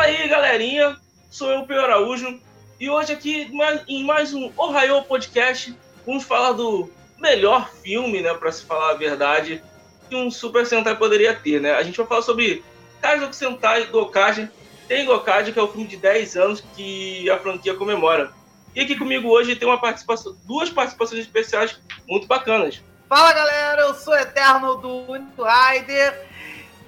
Fala aí, galerinha. Sou eu, Pedro Araújo. E hoje aqui, em mais um Ohio Podcast, vamos falar do melhor filme, né, para se falar a verdade, que um Super Sentai poderia ter, né? A gente vai falar sobre Kaizo Sentai Gokage, tem Gokage, que é o filme de 10 anos que a franquia comemora. E aqui comigo hoje tem uma participação, duas participações especiais muito bacanas. Fala galera, eu sou Eterno do Rider.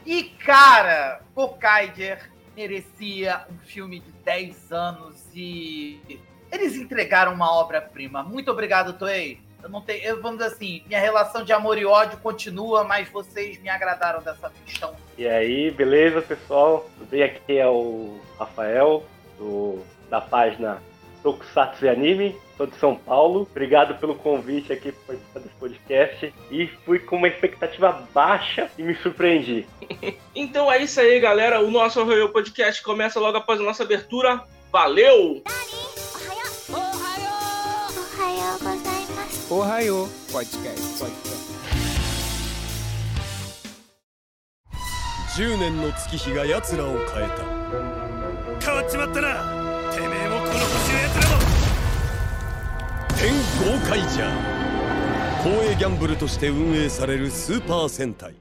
E cara, Gokaiger merecia um filme de 10 anos e eles entregaram uma obra-prima. Muito obrigado, Toei. Eu não tenho, eu, vamos dizer assim, minha relação de amor e ódio continua, mas vocês me agradaram dessa questão. E aí, beleza, pessoal? Tudo bem? Aqui é o Rafael, do, da página Tokusatsu e Anime, sou de São Paulo. Obrigado pelo convite aqui para participar desse podcast. E fui com uma expectativa baixa e me surpreendi. então é isso aí, galera. O nosso Ohio Podcast começa logo após a nossa abertura. Valeu! Ohio Podcast. Podcast. 10年の月日が奴らを変えた変わっちまったなてめえもこの星の奴らも 天豪快じゃ公営ギャンブルとして運営されるスーパー戦隊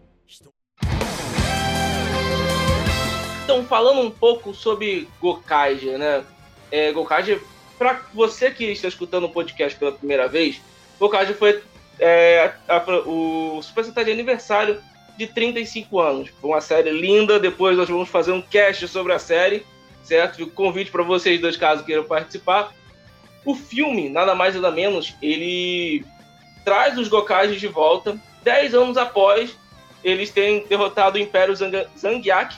Então, falando um pouco sobre Gokaiger, né? É, Gokaiger, para você que está escutando o podcast pela primeira vez, Gokaiger foi é, a, a, o Super Sentai de aniversário de 35 anos. Foi uma série linda. Depois nós vamos fazer um cast sobre a série certo? Fico convite para vocês dois, caso queiram participar. O filme, nada mais nada menos, ele traz os Gokages de volta, dez anos após eles terem derrotado o Império Zang Zangiak,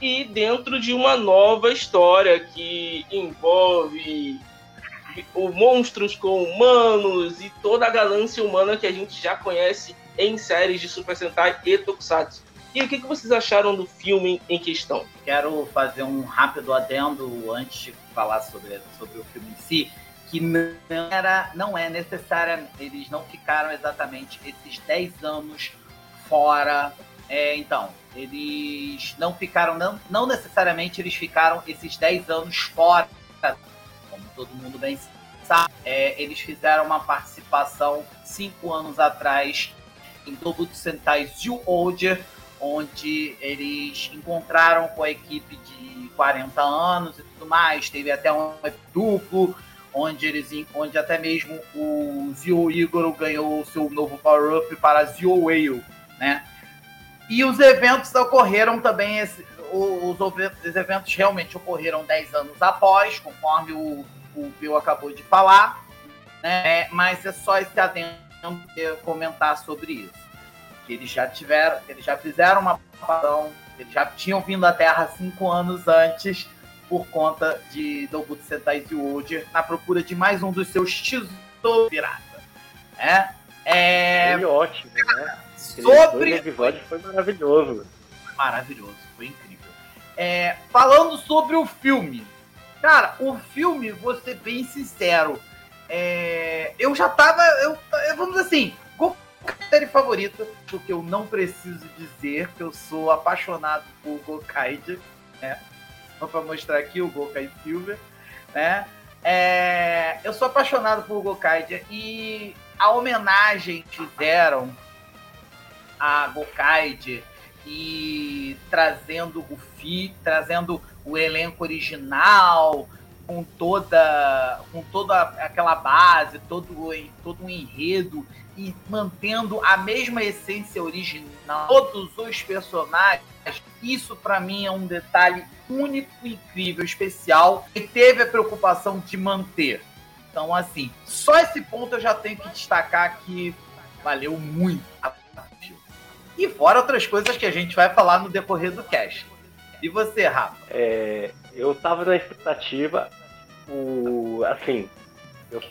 e dentro de uma nova história que envolve o monstros com humanos e toda a ganância humana que a gente já conhece em séries de Super Sentai e Tokusatsu. E o que, que vocês acharam do filme em questão? Quero fazer um rápido adendo antes de falar sobre, sobre o filme em si, que não, era, não é necessário, eles não ficaram exatamente esses 10 anos fora. É, então, eles não ficaram, não, não necessariamente eles ficaram esses 10 anos fora, como todo mundo bem sabe. É, eles fizeram uma participação 5 anos atrás em Double Sentai Zio Older, onde eles encontraram com a equipe de 40 anos e tudo mais. Teve até um duplo, onde eles onde até mesmo o Zio Igor ganhou seu novo power-up para Zio Whale, né? E os eventos ocorreram também, esse, os, os, eventos realmente ocorreram 10 anos após, conforme o, o Bill acabou de falar, né? Mas é só esse adendo comentar sobre isso que eles já tiveram, eles já fizeram uma preparação, eles já tinham vindo à Terra cinco anos antes por conta de Dobu Sentai Wood na procura de mais um dos seus tesouros pirata. É, é... Foi ótimo, né? Sobre... O episódio foi maravilhoso. Maravilhoso, foi incrível. É, falando sobre o filme. Cara, o filme, vou ser bem sincero, é, eu já tava. Eu, vamos assim, série favorita, porque eu não preciso dizer que eu sou apaixonado por Gokaide, né? Pra mostrar aqui o Gokai Silver, né? É, eu sou apaixonado por Gokaide e a homenagem que fizeram a Gokaide e trazendo o Fi, trazendo o elenco original, com toda com toda aquela base, todo, todo um enredo e mantendo a mesma essência original, todos os personagens, isso para mim é um detalhe único, incrível, especial e teve a preocupação de manter. Então, assim, só esse ponto eu já tenho que destacar que valeu muito a e fora outras coisas que a gente vai falar no decorrer do cast. E você, Rafa? É, eu tava na expectativa, o, assim, eu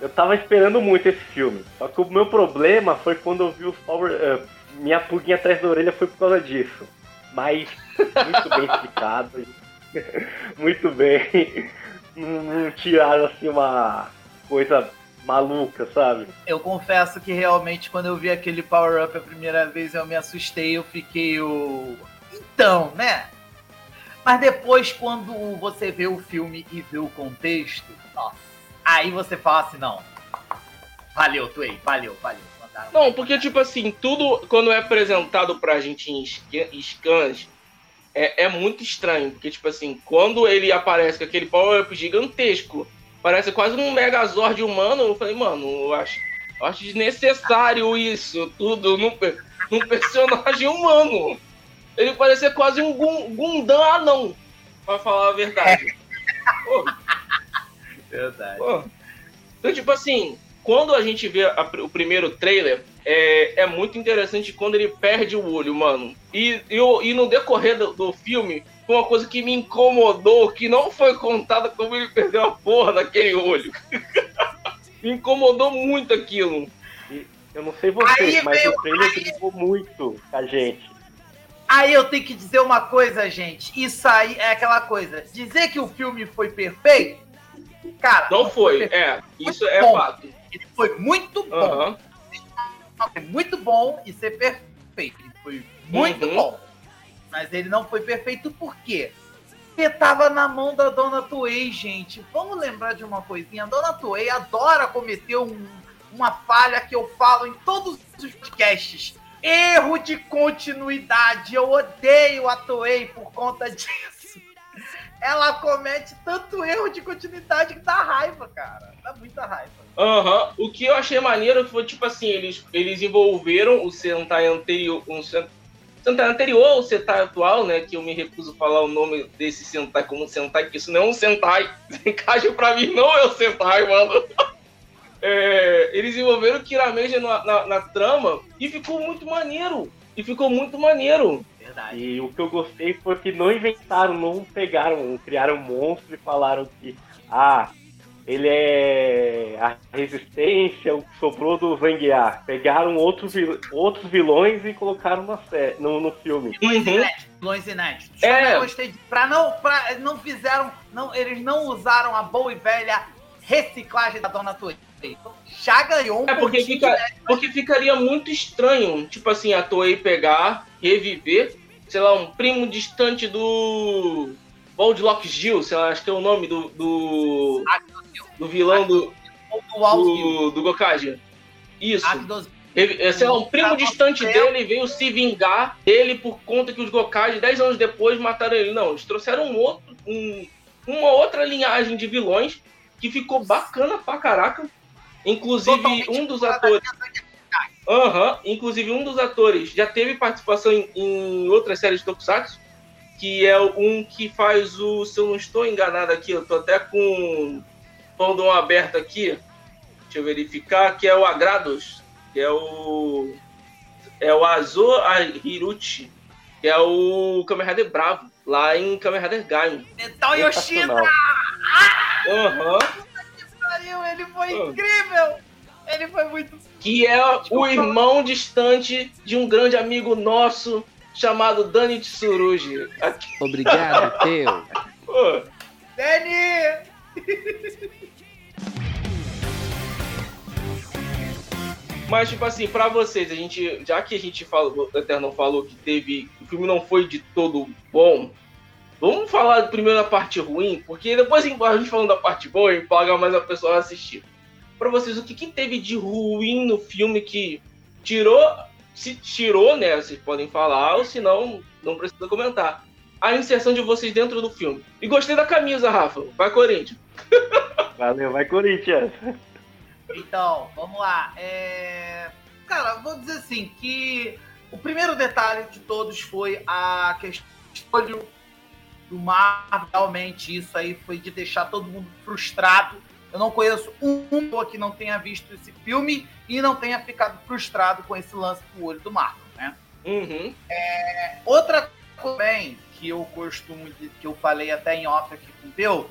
eu tava esperando muito esse filme. Só que o meu problema foi quando eu vi os Power Up. Minha pulguinha atrás da orelha foi por causa disso. Mas muito bem explicado. muito bem. Não tiraram assim uma coisa maluca, sabe? Eu confesso que realmente quando eu vi aquele Power Up a primeira vez eu me assustei, eu fiquei o. Então, né? Mas depois, quando você vê o filme e vê o contexto, nossa, aí você fala assim, não. Valeu, Tway, valeu, valeu. Não, porque, tipo assim, tudo quando é apresentado pra gente em scans é, é muito estranho. Porque, tipo assim, quando ele aparece com aquele power-up gigantesco, parece quase um Megazord humano, eu falei, mano, eu acho, eu acho desnecessário isso, tudo num, num personagem humano. Ele parecia quase um Gundam anão, pra falar a verdade. Pô. Verdade. Pô. Então, tipo assim, quando a gente vê a, o primeiro trailer, é, é muito interessante quando ele perde o olho, mano. E, e, e no decorrer do, do filme, foi uma coisa que me incomodou, que não foi contada como ele perdeu a porra daquele olho. me incomodou muito aquilo. Eu não sei você, aí, mas meu, o trailer aí... muito a gente. Aí eu tenho que dizer uma coisa, gente. Isso aí é aquela coisa. Dizer que o filme foi perfeito, cara. Não, foi, foi é. Isso é bom. fato. Ele foi muito bom. Uhum. Foi muito bom e ser perfeito. Ele foi muito uhum. bom. Mas ele não foi perfeito por quê? Porque tava na mão da Dona Toei, gente. Vamos lembrar de uma coisinha. A Dona Toei adora cometer um, uma falha que eu falo em todos os podcasts. Erro de continuidade. Eu odeio a Toei por conta disso ela comete tanto erro de continuidade que dá raiva, cara. Dá muita raiva. Aham. Uhum. O que eu achei maneiro foi, tipo assim, eles, eles envolveram o Sentai anterior. Um Sentai anterior ao Sentai atual, né? Que eu me recuso a falar o nome desse Sentai como Sentai, que isso não é um Sentai. Encaixa pra mim, não é o Sentai, mano. É, eles envolveram o Kirameja na, na, na trama e ficou muito maneiro. E ficou muito maneiro. Verdade. E o que eu gostei foi que não inventaram, não pegaram, criaram um monstro e falaram que, ah, ele é a resistência, o que sobrou do Zangiar. Pegaram outros, outros vilões e colocaram na série, no, no filme. Vilões uhum. inéditos. Vilões inéditos. É. Eu gostei de, pra não, pra, não fizeram, não, eles não usaram a boa e velha reciclagem da Dona Toei. Já ganhou um É porque, fica, porque ficaria muito estranho, tipo assim, a Toei pegar, reviver sei lá, um primo distante do Lock Gil, sei lá, acho que é o nome do do, do vilão do do, do Gokage. Isso. É, sei lá, um primo distante dele veio se vingar dele por conta que os Gokage, 10 anos depois, mataram ele. Não, eles trouxeram um outro, um, uma outra linhagem de vilões que ficou bacana pra caraca. Inclusive, um dos atores. Aham, uhum. inclusive um dos atores já teve participação em, em outras séries de Tokusatsu, que é um que faz o, se eu não estou enganado aqui, eu tô até com o pão aberto aqui, deixa eu verificar, que é o Agrados, que é o é o Azo Hiruchi, que é o Kamen Rider Bravo, lá em Kamen Rider Gaim. Então Yoshida! Aham! Uhum. Ele foi incrível! Ele foi muito. Que é o irmão distante de um grande amigo nosso chamado Dani Tsurugi. Obrigado, teu. Dani! Mas, tipo assim, pra vocês, a gente. Já que a gente falou, o Eterno falou que teve. O filme não foi de todo bom. Vamos falar primeiro da parte ruim, porque depois a gente falando da parte boa, empolga mais a pessoa a assistir para vocês o que, que, teve de ruim no filme que tirou, se tirou, né? Vocês podem falar, ou se não, não precisa comentar. A inserção de vocês dentro do filme. E gostei da camisa, Rafa. Vai, Corinthians. Valeu, vai, Corinthians. Então, vamos lá. É... Cara, vou dizer assim, que o primeiro detalhe de todos foi a questão do mar. Realmente, isso aí foi de deixar todo mundo frustrado eu não conheço um que não tenha visto esse filme e não tenha ficado frustrado com esse lance do olho do Marco, né? Uhum. É, outra coisa também que eu costumo que eu falei até em off aqui com o Teu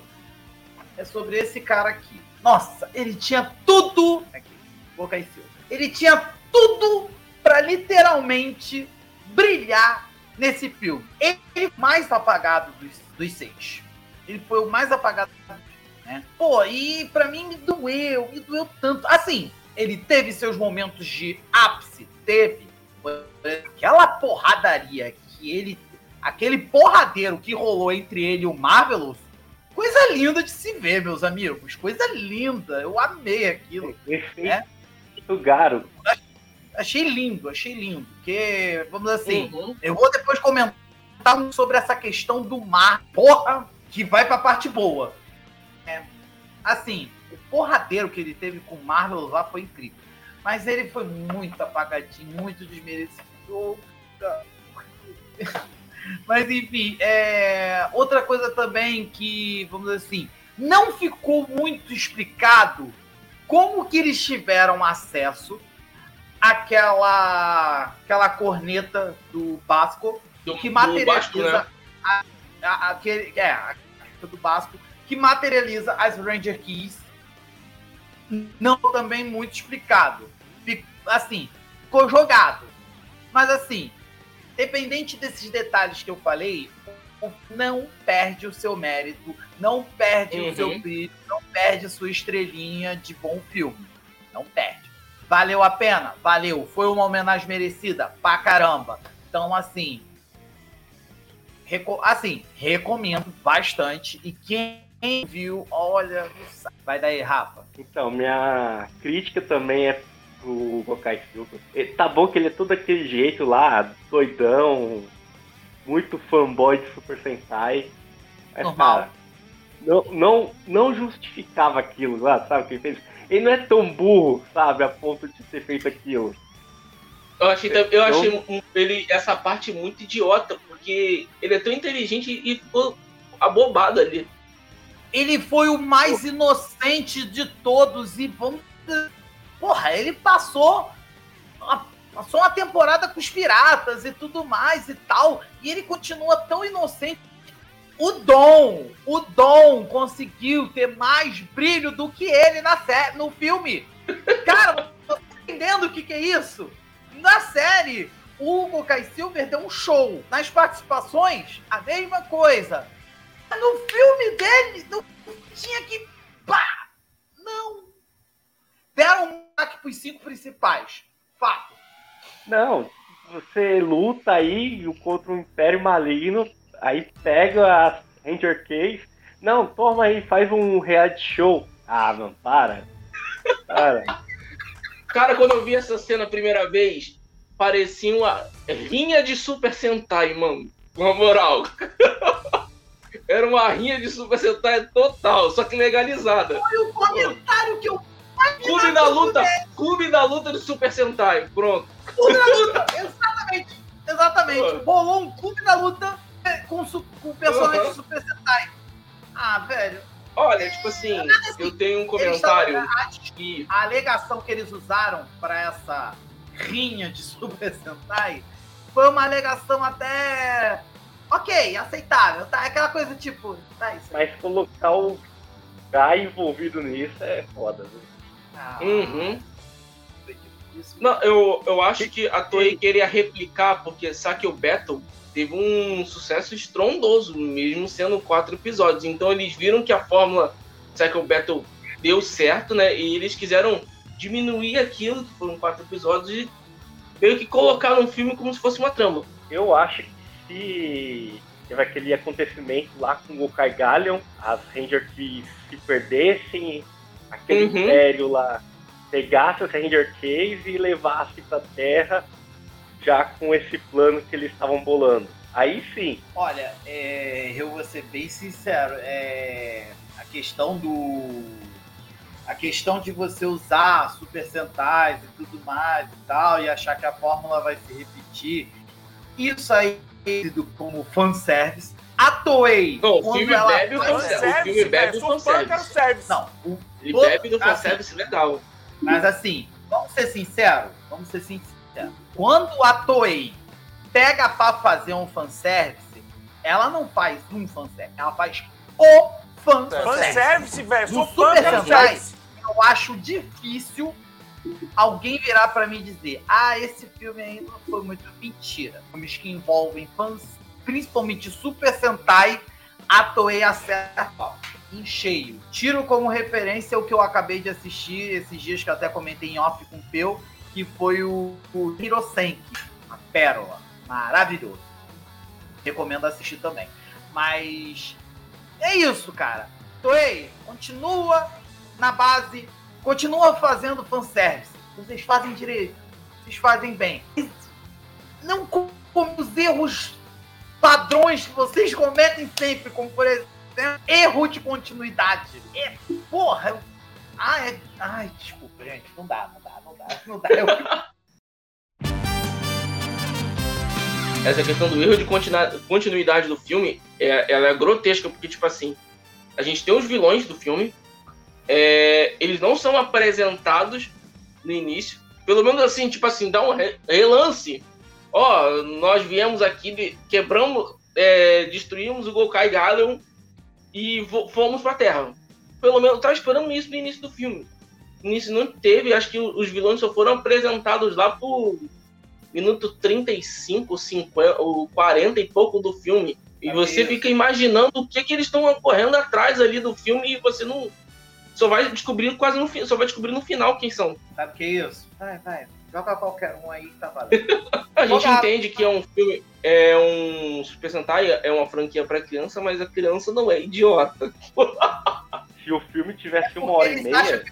é sobre esse cara aqui. Nossa, ele tinha tudo. Aqui, boca e Ele tinha tudo para literalmente brilhar nesse filme. Ele o mais apagado dos, dos seis. Ele foi o mais apagado né? Pô, e para mim me doeu, me doeu tanto. Assim, ele teve seus momentos de ápice, teve. Aquela porradaria que ele aquele porradeiro que rolou entre ele e o Marvelous, coisa linda de se ver, meus amigos. Coisa linda. Eu amei aquilo. Esse é. Garo. Achei lindo, achei lindo. Porque, vamos dizer assim, uhum. eu vou depois comentar sobre essa questão do mar, porra, que vai pra parte boa. É, assim, o porradeiro que ele teve com o Marvel lá foi incrível. Mas ele foi muito apagadinho, muito desmerecido. Mas enfim, é... outra coisa também que, vamos dizer assim, não ficou muito explicado como que eles tiveram acesso àquela, aquela corneta do Basco do, que materializa Basco, né? aquele, é, a do Basco que materializa as Ranger Keys. Não também muito explicado. Assim, ficou jogado. Mas assim, Dependente desses detalhes que eu falei, não perde o seu mérito, não perde uhum. o seu uhum. brilho, não perde a sua estrelinha de bom filme. Não perde. Valeu a pena? Valeu. Foi uma homenagem merecida? Pra caramba. Então, assim. Reco assim, recomendo bastante. E quem viu, olha, vai daí, Rafa. Então, minha crítica também é o Gokai Silva. Tá bom que ele é todo aquele jeito lá, doidão, muito fanboy de Super Sentai. Mas, Normal. cara, não, não, não justificava aquilo lá, sabe o que ele fez? Ele não é tão burro, sabe, a ponto de ter feito aquilo. Eu achei, eu achei ele, essa parte muito idiota, porque ele é tão inteligente e ficou abobado ali. Ele foi o mais inocente de todos e vamos Porra, ele passou uma, passou uma temporada com os piratas e tudo mais e tal, e ele continua tão inocente. O Dom, o Dom conseguiu ter mais brilho do que ele na série, no filme. Cara, tá entendendo o que, que é isso? Na série, o Hugo Kai Silver deu um show. Nas participações, a mesma coisa. No filme dele, não tinha que. Pá! Não, deram um ataque pros cinco principais. Fato. Não, você luta aí contra o Império Maligno, aí pega a Ranger Case. Não, toma aí, faz um reality show. Ah, não, para. Para. Cara, quando eu vi essa cena a primeira vez, parecia uma rinha de Super Sentai, mano. Na moral. Era uma rinha de Super Sentai total, só que legalizada. Foi o comentário que eu Clube da luta! Clube da luta do Super Sentai. Pronto. Clube da luta! Exatamente! Exatamente. Bolou um clube da luta com, com personagem uhum. Super Sentai. Ah, velho. Olha, tipo assim, assim eu tenho um comentário. A, que... a alegação que eles usaram para essa rinha de Super Sentai foi uma alegação até. Ok, aceitável. Tá? Aquela coisa tipo. Tá isso. Mas colocar o Guy envolvido nisso é foda, viu? Uhum. Não, eu, eu acho que a Toei queria replicar, porque Sakio Battle teve um sucesso estrondoso, mesmo sendo quatro episódios. Então eles viram que a fórmula Sakio Battle deu certo, né? E eles quiseram diminuir aquilo, que foram quatro episódios, e meio que colocar no filme como se fosse uma trama. Eu acho que se teve aquele acontecimento lá com o Kai Galleon, as Rangers que se perdessem, aquele uhum. império lá pegasse as Ranger Cave e levasse pra Terra já com esse plano que eles estavam bolando. Aí sim. Olha, é, eu vou ser bem sincero, é, a questão do. A questão de você usar Super Sentais e tudo mais e tal, e achar que a fórmula vai se repetir, isso aí como fanservice. A Toei. Não, o filme bebe o fanservice. O filme bebe o fanservice. Não, o ele todo, bebe do fanservice assim, legal. Mas assim, vamos ser sinceros. Vamos ser sinceros. Quando a Toei pega pra fazer um fanservice, ela não faz um fanservice, ela faz o fanservice. Fanservice, velho. Super Sentai, eu acho difícil alguém virar para mim e dizer: Ah, esse filme aí não foi muito mentira. Filmes que envolvem fãs, principalmente Super Sentai, a Toei acerta em cheio. Tiro como referência o que eu acabei de assistir esses dias que eu até comentei em off com o Peu, que foi o, o Hirosenki, a pérola. Maravilhoso. recomendo assistir também. Mas é isso, cara. Toei, continua na base, continua fazendo fanservice. Vocês fazem direito, vocês fazem bem. Não com os erros padrões que vocês cometem sempre, como por exemplo, erro de continuidade. É, porra! Ah, é, ai, desculpa, gente, não dá, Essa questão do erro de continuidade do filme, é, ela é grotesca, porque, tipo assim, a gente tem os vilões do filme, é, eles não são apresentados no início, pelo menos assim, tipo assim, dá um relance ó, oh, nós viemos aqui, quebramos, é, destruímos o Gokai Galion e fomos pra Terra. Pelo menos, tá esperando isso no início do filme. Início não teve, acho que os vilões só foram apresentados lá por minuto 35, 50, ou 40 e pouco do filme. E você fica imaginando o que, que eles estão correndo atrás ali do filme e você não. Só vai descobrir quase no só vai descobrir no final quem são. Sabe o que é isso? Vai, vai. Joga qualquer um aí que tá valendo. a gente entende que é um filme, é um Super Sentai, é uma franquia para criança, mas a criança não é idiota. Se o filme tivesse é uma hora e meia. Que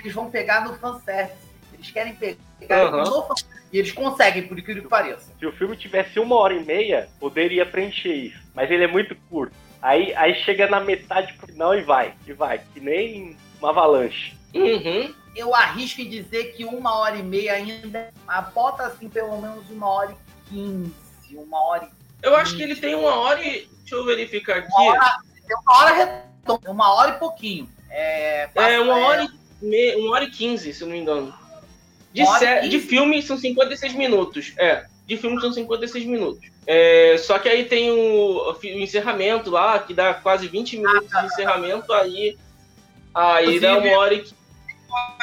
eles vão pegar no fanservice. Eles querem pegar uhum. no fanservice. E eles conseguem, por incrível que pareça. Se o filme tivesse uma hora e meia, poderia preencher isso. Mas ele é muito curto. Aí, aí chega na metade pro final e vai. E vai. Que nem uma avalanche. Uhum eu arrisco em dizer que uma hora e meia ainda, bota assim pelo menos uma hora e quinze, uma hora e Eu acho que ele tem uma hora e. Deixa eu verificar aqui. Uma hora, uma hora redonda, uma hora e pouquinho. É, é uma, hora e me... uma hora e quinze, se não me engano. De, sé... de filme são 56 minutos. É, de filme são 56 minutos. É, só que aí tem o, o, encerramento lá, que dá quase 20 minutos de encerramento, aí. Aí dá uma hora e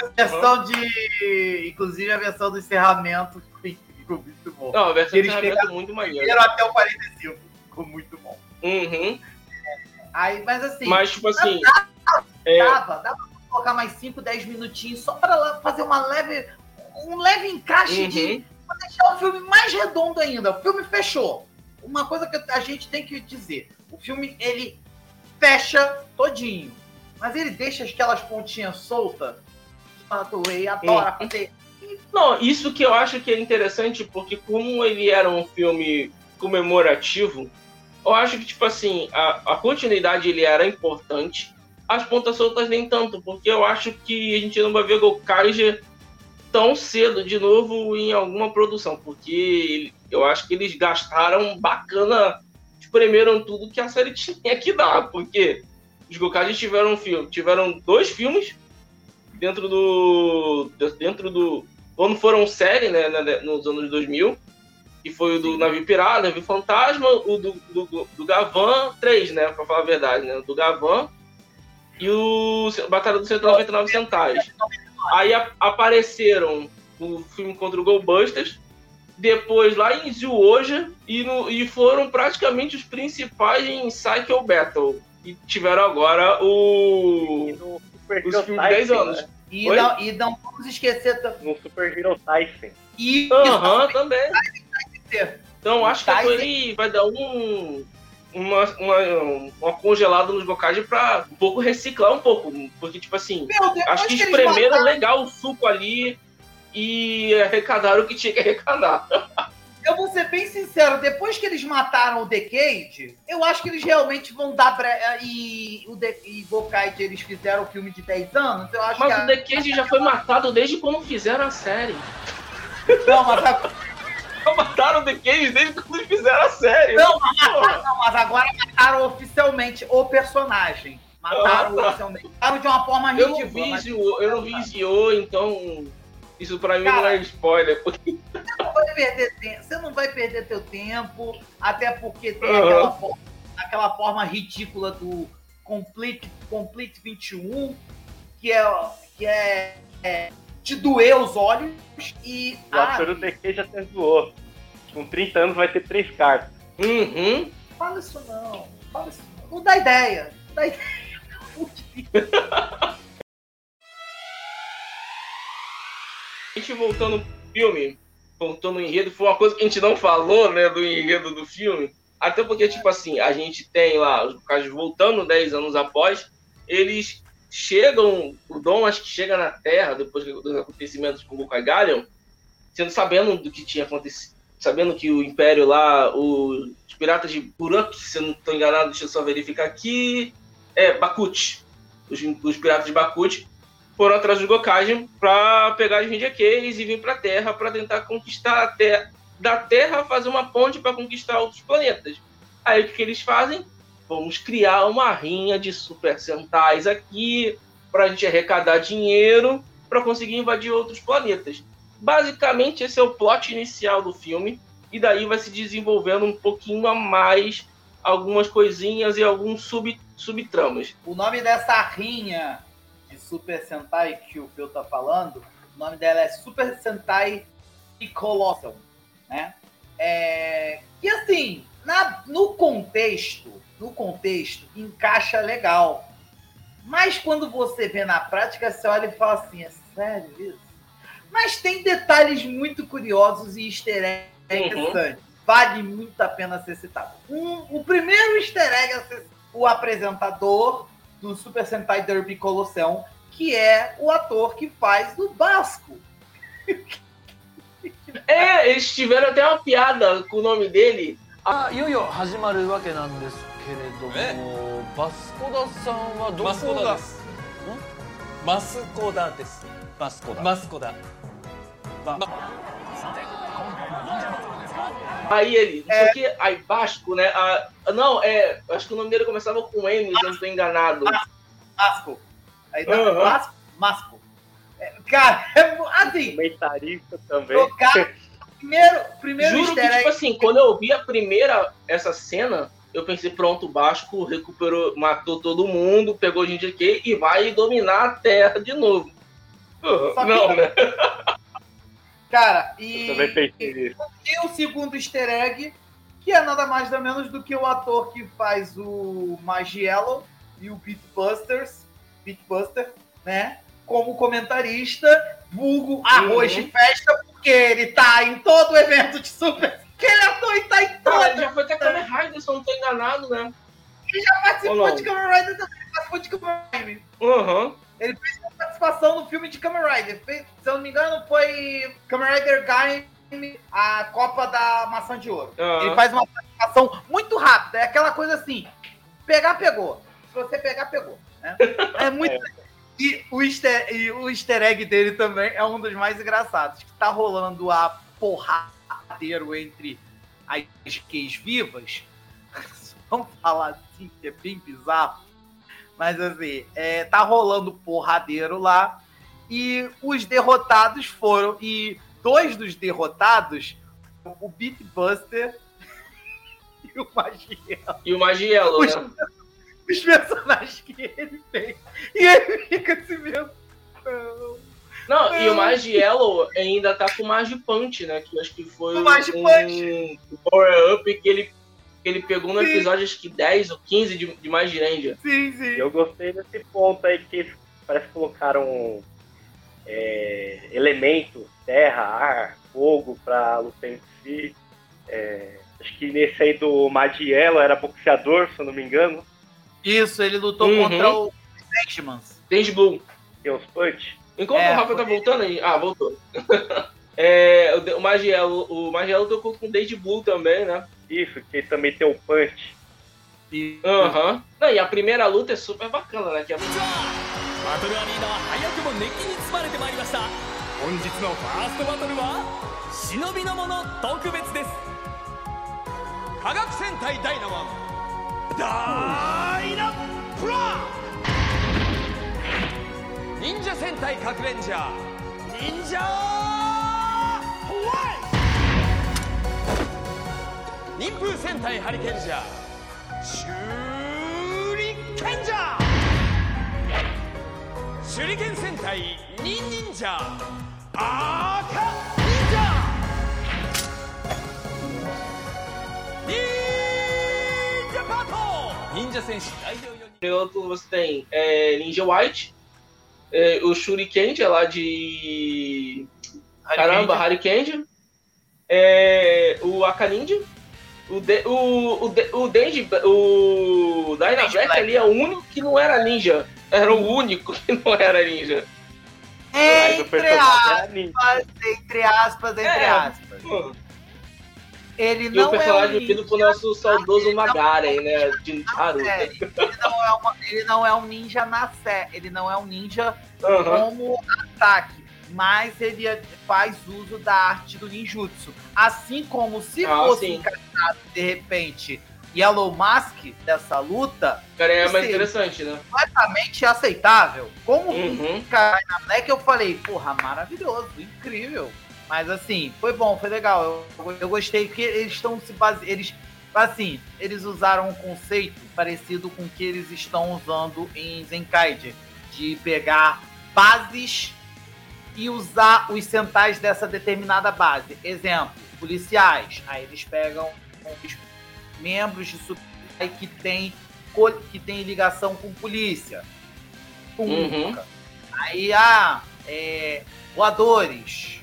a versão de. Inclusive a versão do encerramento ficou muito bom. Não, a versão do encerramento é muito maneiro. até o 45. Ficou muito bom. Uhum. Aí, mas assim. Mas, tipo assim. Dava, é... dava, dava colocar mais 5, 10 minutinhos só pra fazer uma leve. Um leve encaixe uhum. de. Pra deixar o filme mais redondo ainda. O filme fechou. Uma coisa que a gente tem que dizer. O filme, ele fecha todinho. Mas ele deixa aquelas pontinhas soltas Rei adora fazer. Não, isso que eu acho que é interessante, porque como ele era um filme comemorativo, eu acho que, tipo assim, a, a continuidade ele era importante, as pontas soltas nem tanto, porque eu acho que a gente não vai ver Gokaiger tão cedo de novo em alguma produção, porque eu acho que eles gastaram bacana, espremeram tudo que a série tinha que dar, porque os Gokaiger tiveram um filme, tiveram dois filmes dentro do. dentro do. Quando foram série, né, nos anos 2000, que foi o do Navio Pirata, Navio Fantasma, o do, do, do Gavan, três, né, pra falar a verdade, né, do Gavan e o Batalha dos 199 Centais. Aí a, apareceram no filme contra o Goldbusters, depois lá em Zuoja, e, no, e foram praticamente os principais em Cycle Battle. E tiveram agora o os filmes de 10 anos. E não, e não vamos esquecer no Super Hero Tyson. E Aham, também. Então acho que a Toei vai dar um uma, uma, uma congelada nos Gokage pra um pouco reciclar um pouco. Porque, tipo assim, Deus, acho que espremeram legal o suco ali e arrecadaram o que tinha que arrecadar. eu vou ser bem sincero, depois que eles mataram o Decade, eu acho que eles realmente vão dar bre... e o De... e Gokaiger eles fizeram o filme de 10 anos, eu acho mas que o Decade já foi matado desde quando fizeram a série. Não, mas a... mataram o Decade desde quando eles fizeram a série. Não, mas, não, mas agora mataram oficialmente o personagem. Mataram ah, tá. oficialmente. Mataram de uma forma ridícula. Não eu não vi Zio, então isso pra mim Cara, não é spoiler. Porque... Você não vai perder tempo, você não vai perder teu tempo, até porque tem uhum. aquela, forma, aquela forma ridícula do Complete, Complete 21, que é, que é, é de doer os olhos e. O ator do DQ já até zoou. Com 30 anos vai ter três cartas. Uhum. Fala isso não. Fala isso não. Não dá ideia. Não dá ideia. A gente voltando pro filme, voltando no enredo, foi uma coisa que a gente não falou, né, do enredo do filme. Até porque, tipo assim, a gente tem lá os Gokages voltando 10 anos após, eles chegam, o Dom acho que chega na Terra depois dos acontecimentos com o Galion, sendo sabendo do que tinha acontecido, sabendo que o Império lá, os piratas de Buruk, se eu não estou enganado, deixa eu só verificar aqui, é, Bakut, os, os piratas de Bakut foram atrás do Gokajin para pegar Ninja Keys e vir para a Terra para tentar conquistar a Terra, da Terra fazer uma ponte para conquistar outros planetas. Aí o que, que eles fazem? Vamos criar uma rinha de Super Sentais aqui para a gente arrecadar dinheiro para conseguir invadir outros planetas. Basicamente, esse é o plot inicial do filme, e daí vai se desenvolvendo um pouquinho a mais algumas coisinhas e alguns sub, subtramas. O nome dessa rinha de Super Sentai que o Phil tá falando, o nome dela é Super Sentai Colossal, né? É... E assim, na, no contexto, no contexto, encaixa legal. Mas quando você vê na prática, você olha e fala assim, é sério isso? Mas tem detalhes muito curiosos e easter eggs uhum. interessantes. Vale muito a pena ser citado. Um, o primeiro easter egg é o apresentador do Super Sentai Derby Colosseum, que é o ator que faz do Basco. é, eles tiveram até uma piada com o nome dele. Ah, Yoyo Hajimaru けなんですけれども、バスコダさんはどこがマスコダです。マスコダです。マスコダ。マスコダ。Aí ele, não é... sei o que, aí Basco, né? Ah, não, é, acho que o nome dele começava com M, se eu não estou enganado. Masco. Aí tá, uhum. Masco. Masco. É, cara, é, assim. Comentarista também. primeiro, primeiro Juro que, tipo assim, quando eu vi a primeira, essa cena, eu pensei, pronto, o Basco recuperou, matou todo mundo, pegou o Jinji e vai dominar a Terra de novo. Uhum, não, né? Cara, e, e o segundo easter egg, que é nada mais nada menos do que o ator que faz o Magiello e o Beatbusters, Beatbuster, né? Como comentarista, vulgo arroz uhum. de festa, porque ele tá em todo evento de super. Ele ator em. Ah, ele já foi até Kamen Rider, se eu não tô enganado, né? Ele já participou de Kamen Rider também, participou de Kamen Rider. Uhum. Ele fez uma participação no filme de Kamen Rider. Fez, se eu não me engano, foi Kamen Rider Gaime, a Copa da Maçã de Ouro. Uhum. Ele faz uma participação muito rápida. É aquela coisa assim: pegar, pegou. Se você pegar, pegou. Né? É muito. É. E o, easter, e o easter egg dele também é um dos mais engraçados. Que tá rolando a porradeiro entre as gays vivas. Vamos falar assim, que é bem bizarro mas assim, é, tá rolando porradeiro lá. E os derrotados foram. E dois dos derrotados, o Beatbuster e o Magielo. E o Magielo, os, né? Os personagens que ele tem. E ele fica assim mesmo. Não, e o Magielo ainda tá com o Magipunch, né? Que acho que foi o um, um power-up que ele ele pegou no sim. episódio acho que 10 ou 15 de, de mais Ranger. Sim, sim. Eu gostei desse ponto aí que parece que colocaram é, elementos, terra, ar, fogo pra luta em si. É, acho que nesse aí do Madiello era boxeador, se eu não me engano. Isso, ele lutou uhum. contra o. Dange Blue. Tem os punch. Enquanto é, o Rafa tá voltando aí. Ah, voltou. é, o Magiello, o Magiello tocou com o Dade Blue também, né? Isso, que também tem o punch. Aham. Uhum. e a primeira luta é super bacana, né? Que é... バトルアリーナは早くも熱気に包まれてまいりました本日のファーストバトルは忍びの者特別です科学戦隊ダイナワンダイナプラ 忍者戦隊核レンジャー忍者ホワイト忍風戦隊ハリケンジャーシュリケンジャー手裏剣戦隊ニンニンジャーアーカ忍者。忍者パート。忍者戦士。大量4人 outro você tem é, Ninja White, é, o Shuriken, é lá de. Caramba, Harry Kenja. É, o Akaninja, O, de, o, o, de, o Denji, o Dyna Black ali é o único que não era ninja. Era o único que não era ninja. Entre aspas, entre aspas, entre é, aspas. Ele não e o personagem é um ninja, pro nosso saudoso Magaren, né? De Naruto. Ele não, é uma, ele não é um ninja na sé, ele não é um ninja uhum. como ataque, mas ele faz uso da arte do ninjutsu. Assim como se ah, fosse encaixado, de repente, Yellow Mask dessa luta. Cara, é mais interessante, né? Completamente aceitável. Como uhum. cai na Black, eu falei, porra, maravilhoso, incrível. Mas assim, foi bom, foi legal. Eu, eu gostei que eles estão se baseando. Eles, assim, eles usaram um conceito parecido com o que eles estão usando em Zenkaiger. De pegar bases e usar os centais dessa determinada base. Exemplo, policiais. Aí eles pegam os membros de Sukai que tem, que tem ligação com polícia. Pública. Uhum. Aí, ah, é, voadores.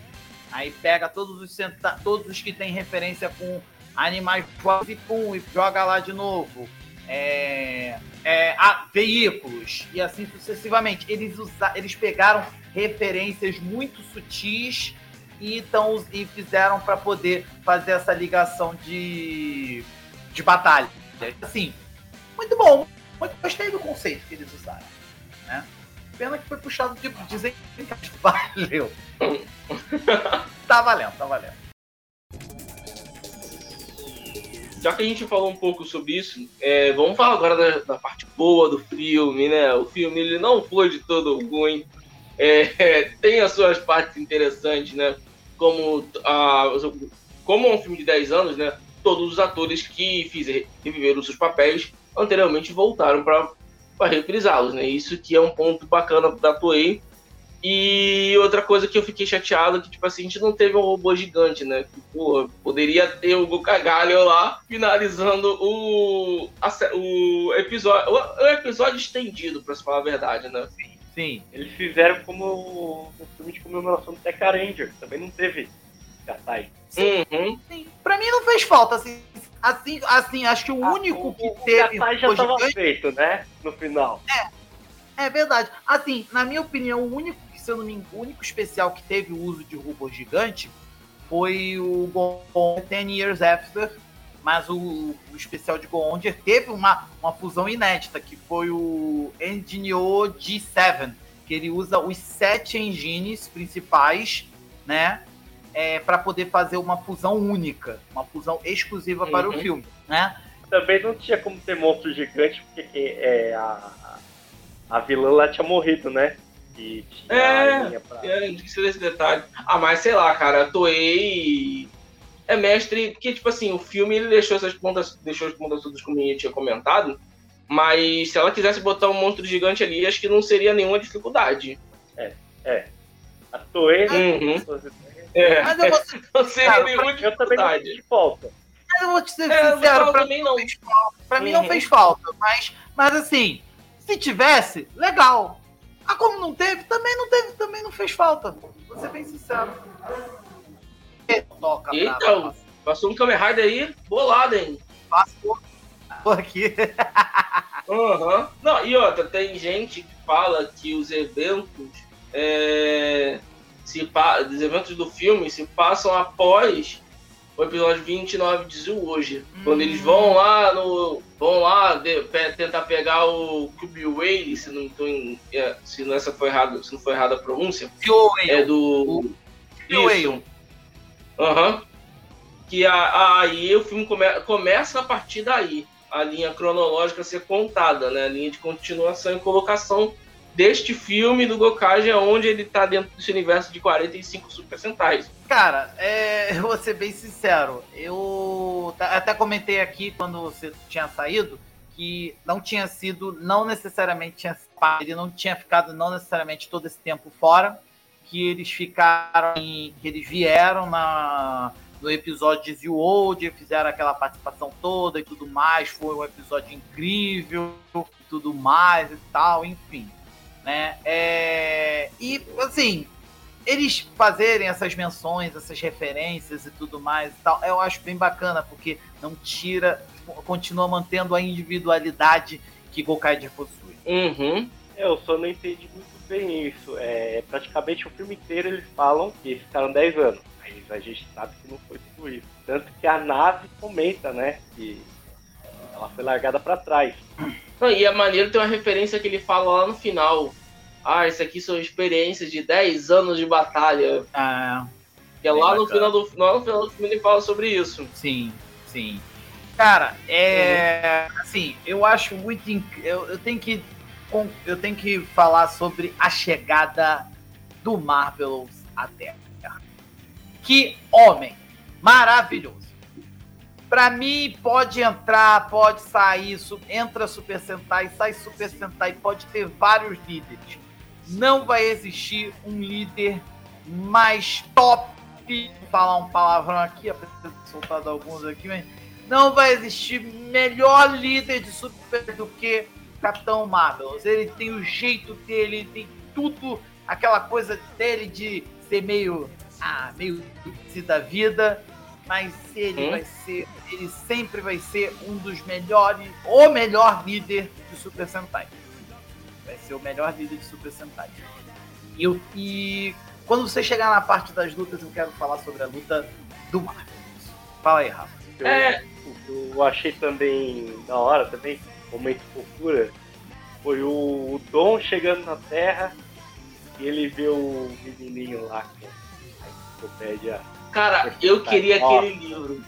Aí pega todos os, todos os que tem referência com animais voadores e pum, e joga lá de novo. É, é, a, veículos e assim sucessivamente. Eles, usa, eles pegaram referências muito sutis e, tão, e fizeram para poder fazer essa ligação de de batalha. Assim, muito bom. Muito gostei do conceito que eles usaram. Né? Pena que foi puxado de que valeu. tá valendo, tá valendo. Já que a gente falou um pouco sobre isso, é, vamos falar agora da, da, parte boa do filme, né? O filme ele não foi de todo ruim. É, tem as suas partes interessantes, né? Como, a, como é um filme de 10 anos, né? todos os atores que fizeram, reviveram seus papéis anteriormente voltaram para reprisá-los, né? Isso que é um ponto bacana da Toei. E outra coisa que eu fiquei chateado é que, tipo assim, a gente não teve um robô gigante, né? Que, porra, poderia ter o Gokagalho lá finalizando o, a, o episódio. O, o, episódio estendido, pra se falar a verdade, né? Sim, sim. Eles fizeram como o filme de comemoração do Teca Ranger. Também não teve Katai. Sim, uhum. sim. Pra mim não fez falta, assim. Assim, assim acho que o ah, único o, que o teve. O já estava feito, né? No final. É. É verdade. Assim, na minha opinião, o único, se eu não me engano, o único especial que teve o uso de robô gigante foi o Gon 10 Years After, mas o, o especial de Gonder teve uma, uma fusão inédita, que foi o Engineo G7, que ele usa os sete engines principais, né? É, para poder fazer uma fusão única, uma fusão exclusiva uhum. para o uhum. filme, né? Também não tinha como ter monstro gigante, porque é, a, a vilã lá tinha morrido, né? E é, pra... é, esqueci desse detalhe. Ah, mas sei lá, cara, a Toei é mestre, que tipo assim, o filme ele deixou essas pontas, deixou as pontas todas como eu tinha comentado, mas se ela quisesse botar um monstro gigante ali, acho que não seria nenhuma dificuldade. É, é. A Toei, uhum. É. Mas eu vou seria cara, nenhuma Eu também não senti falta. Mas eu vou te ser é, sincero, pra mim não fez falta. Pra uhum. mim não fez falta, mas, mas assim, se tivesse, legal. Ah, como não teve, também não teve, também não fez falta. Vou ser bem sincero. Toca Eita, passou um Kamen Rider aí, bolado, hein? Passou. Tô aqui. uhum. Não, e outra, tem gente que fala que os eventos é, se os eventos do filme se passam após o episódio 29 de hoje. Hum. Quando eles vão lá no. vão lá de, pe, tentar pegar o Cube Whale, se não tô em, é, se não essa foi errado, se não foi errada a pronúncia. É do. Isso. Aham. Uhum. Que aí o filme come, começa a partir daí. A linha cronológica ser contada, né? A linha de continuação e colocação deste filme do Gokage, é onde ele tá dentro desse universo de 45 Super Sentais. Cara, é, eu vou ser bem sincero, eu até comentei aqui quando você tinha saído que não tinha sido, não necessariamente tinha ele não tinha ficado não necessariamente todo esse tempo fora, que eles ficaram, em, que eles vieram na no episódio de Zio Old, fizeram aquela participação toda e tudo mais, foi um episódio incrível tudo mais e tal, enfim né? É, e, assim, eles fazerem essas menções, essas referências e tudo mais e tal, eu acho bem bacana, porque não tira, continua mantendo a individualidade que Gokaiger possui. Uhum. Eu só não entendi muito bem isso. É, praticamente o filme inteiro eles falam que ficaram 10 anos. Mas a gente sabe que não foi tudo isso. Tanto que a nave comenta, né? Que ela foi largada para trás. Não, e a maneira tem uma referência que ele fala lá no final. Ah, isso aqui são experiências de 10 anos de batalha. Ah, Que é lá no, final do, lá no final do filme ele fala sobre isso. sim, sim. Cara, é. Assim, eu acho muito. inc- Eu, eu tenho que. Eu tenho que falar sobre a chegada do Marvelous à Terra. Que homem maravilhoso. Pra mim, pode entrar, pode sair, entra Super Sentai, sai Super Sentai, pode ter vários líderes. Não vai existir um líder mais top. Vou falar um palavrão aqui, apesar de soltado alguns aqui, mas não vai existir melhor líder de Super do que Capitão Marvel. Ele tem o jeito dele, ele tem tudo, aquela coisa dele de ser meio, ah, meio da vida, mas ele Hum. vai ser, ele sempre vai ser um dos melhores, o melhor líder de Super Sentai. Vai ser o melhor líder de Super Sentai. E, eu, e quando você chegar na parte das lutas, eu quero falar sobre a luta do Marvel. Fala aí, Rafa. Eu, É. o que eu achei também da hora, também, momento fofura, foi o, o Dom chegando na Terra e ele vê o menininho lá com a enciclopédia. Cara, eu queria Ó. aquele livro.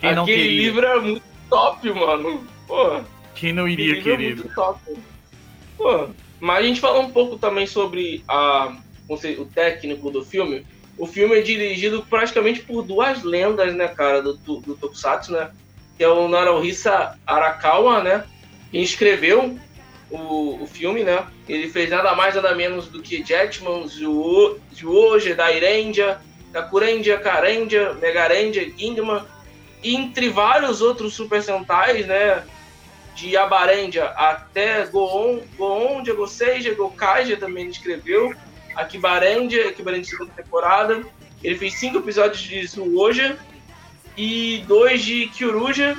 Quem não aquele queria? livro é muito top, mano. Pô, Quem não aquele livro é muito top. Pô, mas a gente falou um pouco também sobre a, o o técnico do filme. O filme é dirigido praticamente por duas lendas, né, cara, do, do, do Tokusatsu, né? Que é o Naruhisa Arakawa, né? Que escreveu o, o filme, né? Ele fez nada mais, nada menos do que Jetman, Zuo, Zuoja, Dairendia, Kakurendia, Karendia, Megarendia, Gingman, entre vários outros Super Sentais, né? De Abarendia até Goon, Goondia, Goseija, Gokaija também escreveu. Akibarendia, Akibarendia segunda temporada. Ele fez cinco episódios de Zuoja e dois de Kyuruja,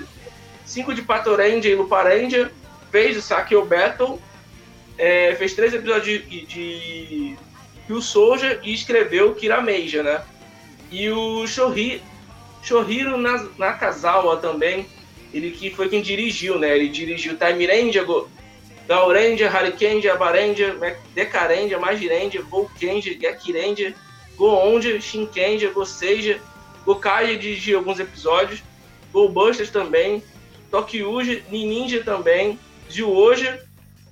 cinco de Patorendia e Luparendia. Fez o Sakyo Battle, é, fez três episódios de, de Soldier e escreveu Kirameija, né? E o Shohi, Shohiro Na- Nakazawa também, ele que foi quem dirigiu, né? Ele dirigiu Time Ranger, Go- Gaurendia, Harikendia, Abarendia, Decarendia, Magirendia, Volkendia, Gekirendia, Goondia, Shinkendia, Goseija, Gokai dirigiu alguns episódios, Goldbusters também, Tokyuja, Ninja também, Zyuoja,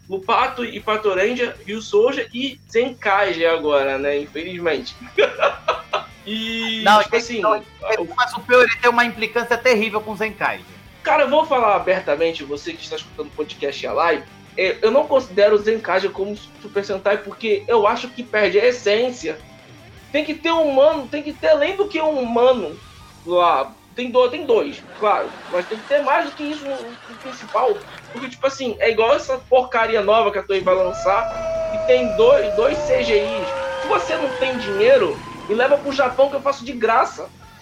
Lupato e Patorendia, Ryu Soja e Zenkaija agora, né? Infelizmente. e, Não, tipo assim, não, Mas o Peu ele tem uma implicância terrível com o Zenkai. Cara, eu vou falar abertamente, você que está escutando o podcast e a live, é, eu não considero o Zenkaja como Super Sentai porque eu acho que perde a essência. Tem que ter um humano, tem que ter além do que um humano lá. Tem, do, tem dois, claro, mas tem que ter mais do que isso no, no principal. Porque, tipo assim, é igual essa porcaria nova que a Toei vai lançar, que tem dois, dois CGIs. Se você não tem dinheiro, me leva pro Japão que eu faço de graça.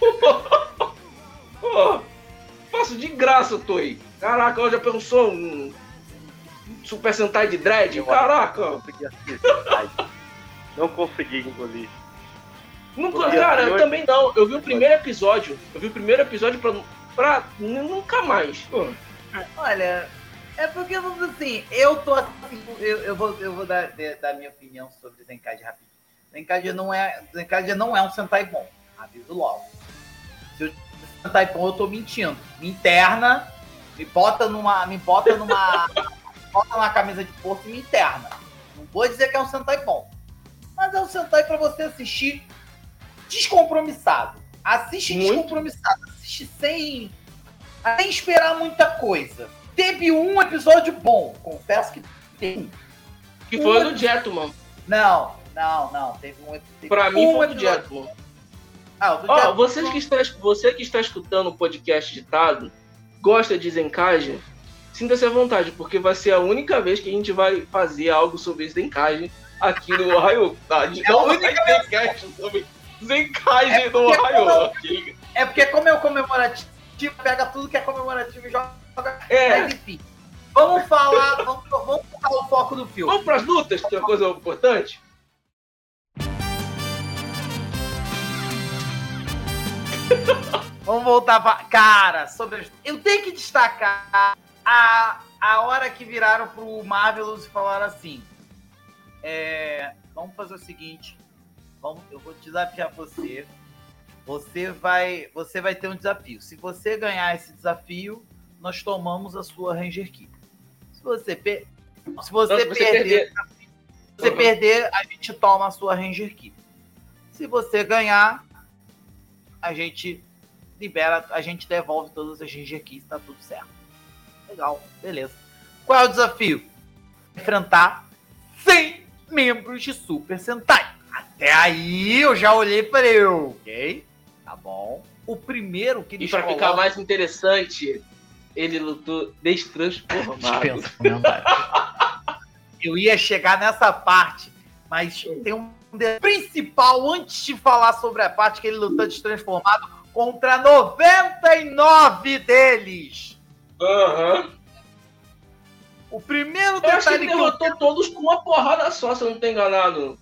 Pô, faço de graça, Toei. Caraca, já pensou um Super Sentai de dread? Eu Caraca! Não consegui assistir. não consegui engolir. Cara, eu eu- também não. Eu vi o primeiro episódio. Eu vi o primeiro episódio pra, pra nunca mais. Olha, é porque, vamos assim, eu tô assim, eu, eu vou, eu vou dar, minha opinião sobre Zenkage rapidinho. Zenkage não é, Zenkage não é um Sentai bom, aviso logo. Se eu Sentai bom, eu tô mentindo. Me interna, me bota numa, me bota numa, bota numa camisa de força e me interna. Não vou dizer que é um Sentai bom, mas é um Sentai pra você assistir descompromissado. Assiste Muito. descompromissado, assiste sem sem esperar muita coisa. Teve um episódio bom, confesso que tem. Que foi o do Jetman. Não, não, não. Teve um teve Pra mim um foi o do episódio. Jetman. Ah, do Ó, Jetman- vocês que está, você que está escutando o podcast ditado, gosta de Zenkage, sinta-se à vontade, porque vai ser a única vez que a gente vai fazer algo sobre Zenkage aqui no Ohio. Tá? De não vai ter sobre Zenkaigen É no Ohio. É porque como é o comemorativo, pega tudo que é comemorativo e joga. É. Mas enfim. Vamos falar, vamos, vamos focar o foco do filme. Vamos pras lutas, que é uma coisa importante. Vamos voltar pra. Cara, sobre as... Eu tenho que destacar a, a hora que viraram pro Marvelous e falaram assim. é, vamos fazer o seguinte. Vamos, eu vou desafiar você. Você vai, você vai ter um desafio. Se você ganhar esse desafio, nós tomamos a sua Ranger Key. Se você, per- se você, Então, se você perder, perder- se você Uhum. perder, a gente toma a sua Ranger Key. Se você ganhar, a gente libera, a gente devolve todas as Ranger Keys, tá tudo certo. Legal, beleza. Qual é o desafio? Enfrentar 100 membros de Super Sentai. Até aí eu já olhei para eu, ok? Tá bom. O primeiro que E eles pra ficar colocam- mais interessante, ele lutou destransformado. Dispensa comentário. Eu ia chegar nessa parte, mas tem um detalhe principal antes de falar sobre a parte que ele lutou destransformado contra 99 deles. Aham. O primeiro Eu acho que detalhe ele eu derrotou todos com uma porrada só, se eu não tô enganado.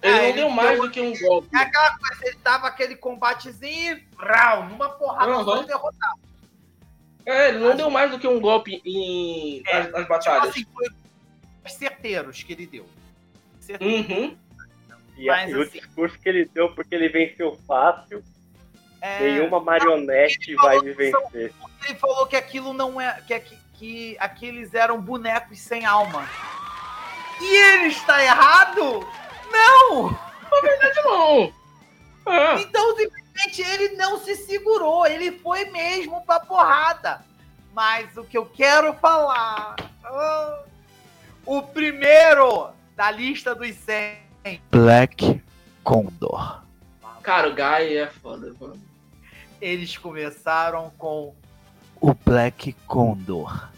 Ele É, não ele deu mais deu- do que um golpe. É aquela coisa, ele tava aquele combatezinho e vrau, numa porrada Uhum. só ele derrotava. É, ele não deu mais do que um golpe em É, nas, nas Tipo batalhas. assim, foi os certeiros que ele deu. Certeiros. Uhum. E, Mas, e o assim- discurso que ele deu, porque ele venceu fácil, É, nenhuma marionete ele vai me são- vencer. Ele falou que aquilo não é. Que, que, que aqueles eram bonecos sem alma. E ele está errado? Não! Não. É. Então, simplesmente, ele não se segurou. Ele foi mesmo pra porrada. Mas o que eu quero falar. ah, o primeiro da lista dos 100. Black Condor. Cara, o Guy é foda, mano. Eles começaram com o Black Condor.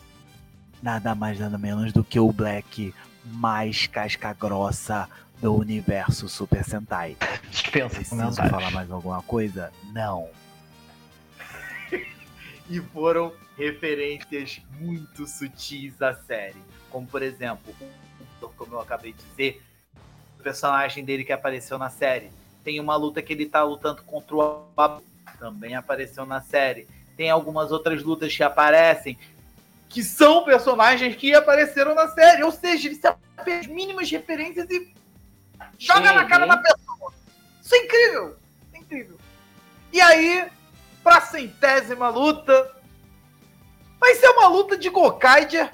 Nada mais, nada menos do que o Black mais casca grossa do universo Super Sentai. Dispensa Preciso comentários. falar mais alguma coisa? Não. e foram referências muito sutis à série. Como, por exemplo, o- como eu acabei de dizer, o personagem dele que apareceu na série. Tem uma luta que ele tá lutando contra o Babu, também apareceu na série. Tem algumas outras lutas que aparecem que são personagens que apareceram na série. Ou seja, ele se fez mínimas referências e joga na cara Uhum. da pessoa. Isso é incrível. É incrível. E aí, pra centésima luta, vai ser uma luta de Gokaiger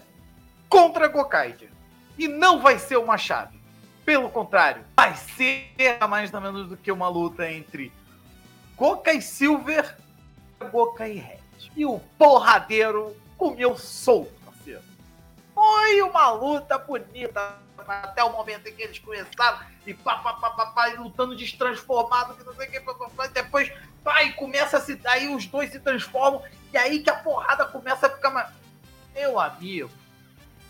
contra Gokaiger. E não vai ser uma chave. Pelo contrário, vai ser nada mais nada menos do que uma luta entre Gokai Silver e Gokai Red. E o porradeiro comeu solto. Foi uma luta bonita até o momento em que eles começaram e pá, pá, pá, pá, pá, lutando destransformado, que não sei o que, pá, pá, pá, depois, pá, e começa a se. Aí os dois se transformam, e aí que a porrada começa a ficar mais. Meu amigo.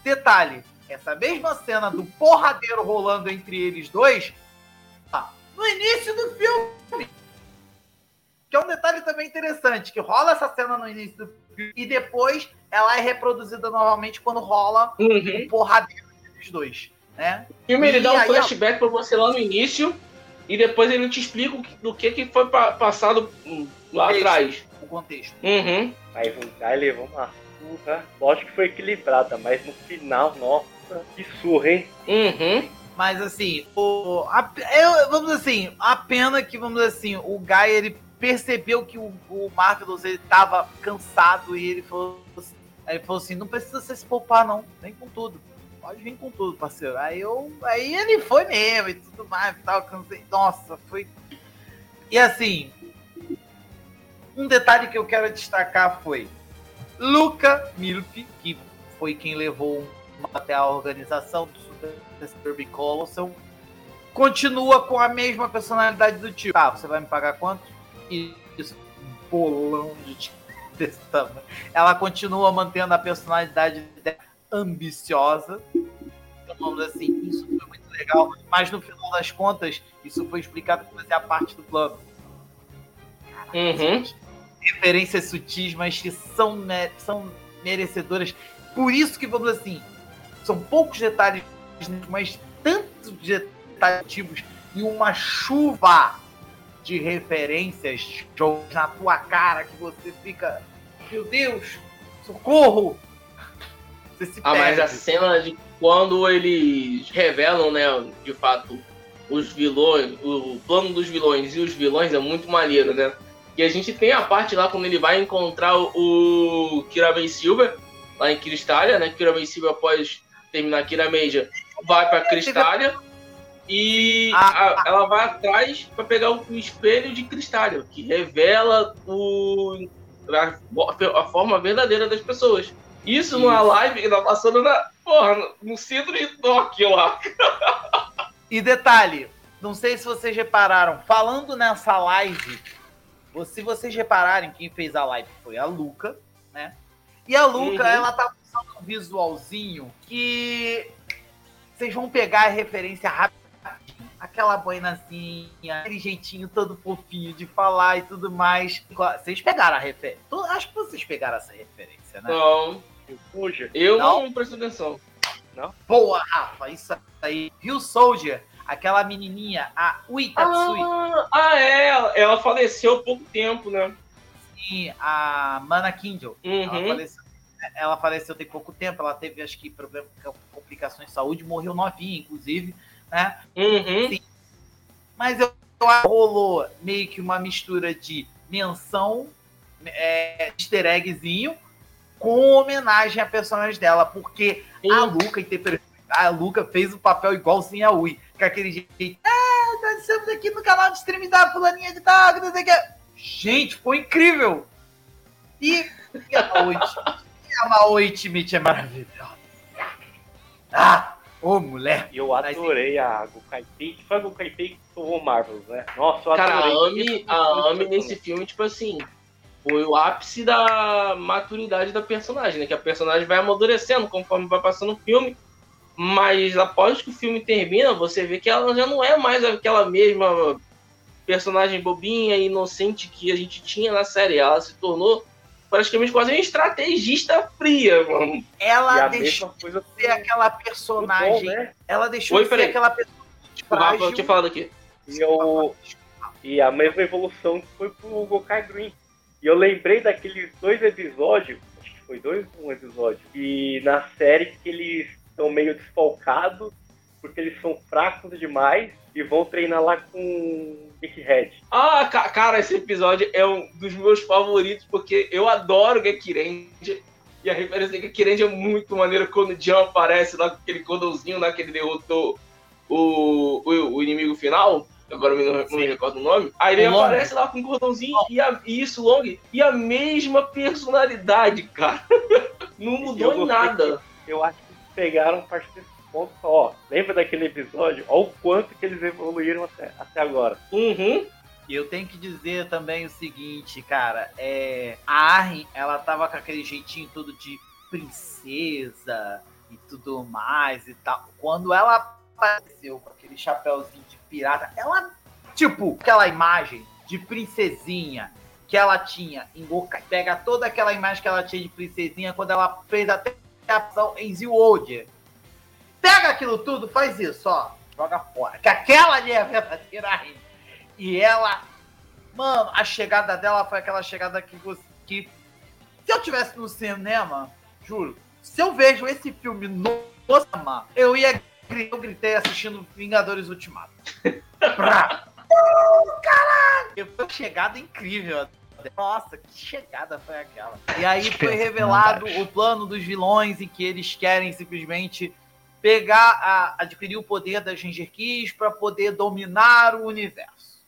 Detalhe, essa mesma cena do porradeiro rolando entre eles dois, tá, no início do filme. Que é um detalhe também interessante, que rola essa cena no início do filme e depois ela é reproduzida novamente quando rola Uhum. o porradeiro entre os dois, né? O filme ele E dá um aí, flashback pra você lá no início e depois ele te explica o que- do que, que foi pa- passado hum, lá atrás. O contexto. Uhum. Aí o Guy levou uma surra. Lógico que foi equilibrada, mas no final, nossa, que surra, hein? Uhum. Mas assim, o, a, eu- vamos assim, a pena que, vamos dizer assim, o Guy ele percebeu que o, o Marvelous ele tava cansado e ele falou, assim- ele falou assim, não precisa se poupar não, vem com tudo. Pode vir com tudo, parceiro. Aí eu. Aí ele foi mesmo e tudo mais e tal. Cansei. Nossa, foi. E assim. Um detalhe que eu quero destacar foi Luca Milf, que foi quem levou até a organização do Super Colossal, continua com a mesma personalidade do tio. Tá, você vai me pagar quanto? Isso, um bolão de desse tamanho. Ela continua mantendo a personalidade dela ambiciosa. Então, vamos assim, isso foi muito legal, mas no final das contas, isso foi explicado que fazia parte do plano. Uhum. Referências sutis, mas que são, são merecedoras. Por isso que, vamos assim, são poucos detalhes, mas tantos detalhes e uma chuva de referências jogos na tua cara que você fica, meu Deus, socorro! Você se Ah, mas perde. a cena de quando eles revelam, né, de fato, os vilões, o plano dos vilões e os vilões é muito maneiro, né? E a gente tem a parte lá quando ele vai encontrar o Kirame Silver, lá em Cristália, né? Kirame Silver, após terminar Kirameja, vai pra Cristália e Ah, a- ela vai atrás para pegar o espelho de Cristália, que revela o, a, a forma verdadeira das pessoas. Isso numa live que tá passando na, porra, no centro de Tóquio lá. E detalhe, não sei se vocês repararam, falando nessa live, se vocês repararem, quem fez a live foi a Luca, né? E a Luca, Uhum. ela tá usando um visualzinho que vocês vão pegar a referência rápida. Aquela boinazinha, aquele jeitinho todo fofinho de falar e tudo mais. Vocês pegaram a referência. Acho que vocês pegaram essa referência, né? Não, Fuja. eu Não? não, presto atenção. Boa, Rafa, isso aí. Viu, Soldier? Aquela menininha, a Ui Tatsui. Ah, ah, é, ela- ela faleceu há pouco tempo, né? Sim, a Mana Kindle. Ela, Uhum. faleceu, ela faleceu tem pouco tempo, ela teve, acho que, problema, complicações de saúde, morreu novinha, inclusive, né? Uhum. Mas eu, eu rolou meio que uma mistura de menção, é, easter eggzinho, com homenagem a personagens dela, porque a Luca interpretou. A Luca fez o papel igualzinho a Ui, com aquele jeito. Ah, nós estamos aqui no canal de streaming da fulaninha de tal, que não sei o que. Gente, foi incrível! E, e a Maoi Schmidt é maravilhosa. Ah, ô mulher! E eu adorei a Gokai Pei. Foi a Gokai Pei que tomou Marvels, né? Nossa, eu Cara, a adorei. Ami, a Ami nesse filme, tipo assim, foi o ápice da maturidade da personagem, né? Que a personagem vai amadurecendo conforme vai passando o filme. Mas após que o filme termina, você vê que ela já não é mais aquela mesma personagem bobinha e inocente que a gente tinha na série. Ela se tornou praticamente quase uma estrategista fria, mano. Ela deixou coisa de ser aquela personagem. Tom, né? Ela deixou Oi, de ser peraí. aquela personagem O Rafa frágil. tinha falado aqui. E, eu, e a mesma evolução que foi pro Gokai Green. E eu lembrei daqueles dois episódios, acho que foi dois um episódio, e na série que eles estão meio desfalcados, porque eles são fracos demais e vão treinar lá com Geekhead. Ah, ca- cara, esse episódio é um dos meus favoritos, porque eu adoro Gekirendia. E a referência de Gekirendia é muito maneira quando o Jan aparece lá com aquele cordãozinho lá que ele derrotou o, o, o inimigo final. Agora eu não, não me recordo o nome. Aí ele O Long. aparece lá com o cordãozinho e, a, e isso, Long. E a mesma personalidade, cara. Não mudou em nada. Eu acho que pegaram desse ponto ó, lembra daquele episódio? Olha o quanto que eles evoluíram até, até agora. Uhum. E eu tenho que dizer também o seguinte, cara, é, a Arryn, ela tava com aquele jeitinho todo de princesa e tudo mais e tal. Quando ela apareceu com aquele chapéuzinho de pirata, ela, tipo, aquela imagem de princesinha que ela tinha em Gokai, pega toda aquela imagem que ela tinha de princesinha quando ela fez até a ação em Zewolder. Pega aquilo tudo, faz isso, ó, joga fora. Que aquela ali é a verdadeira Arryn. E ela, mano, a chegada dela foi aquela chegada que, você- que se eu tivesse no cinema, juro, se eu vejo esse filme no cinema, eu ia eu gritei assistindo Vingadores Ultimato. Pra- Oh, Caralho! Foi uma chegada incrível. Nossa, que chegada foi aquela. E aí foi revelado o plano dos vilões em que eles querem simplesmente pegar, a, adquirir o poder das Ginger Keys para poder dominar o universo.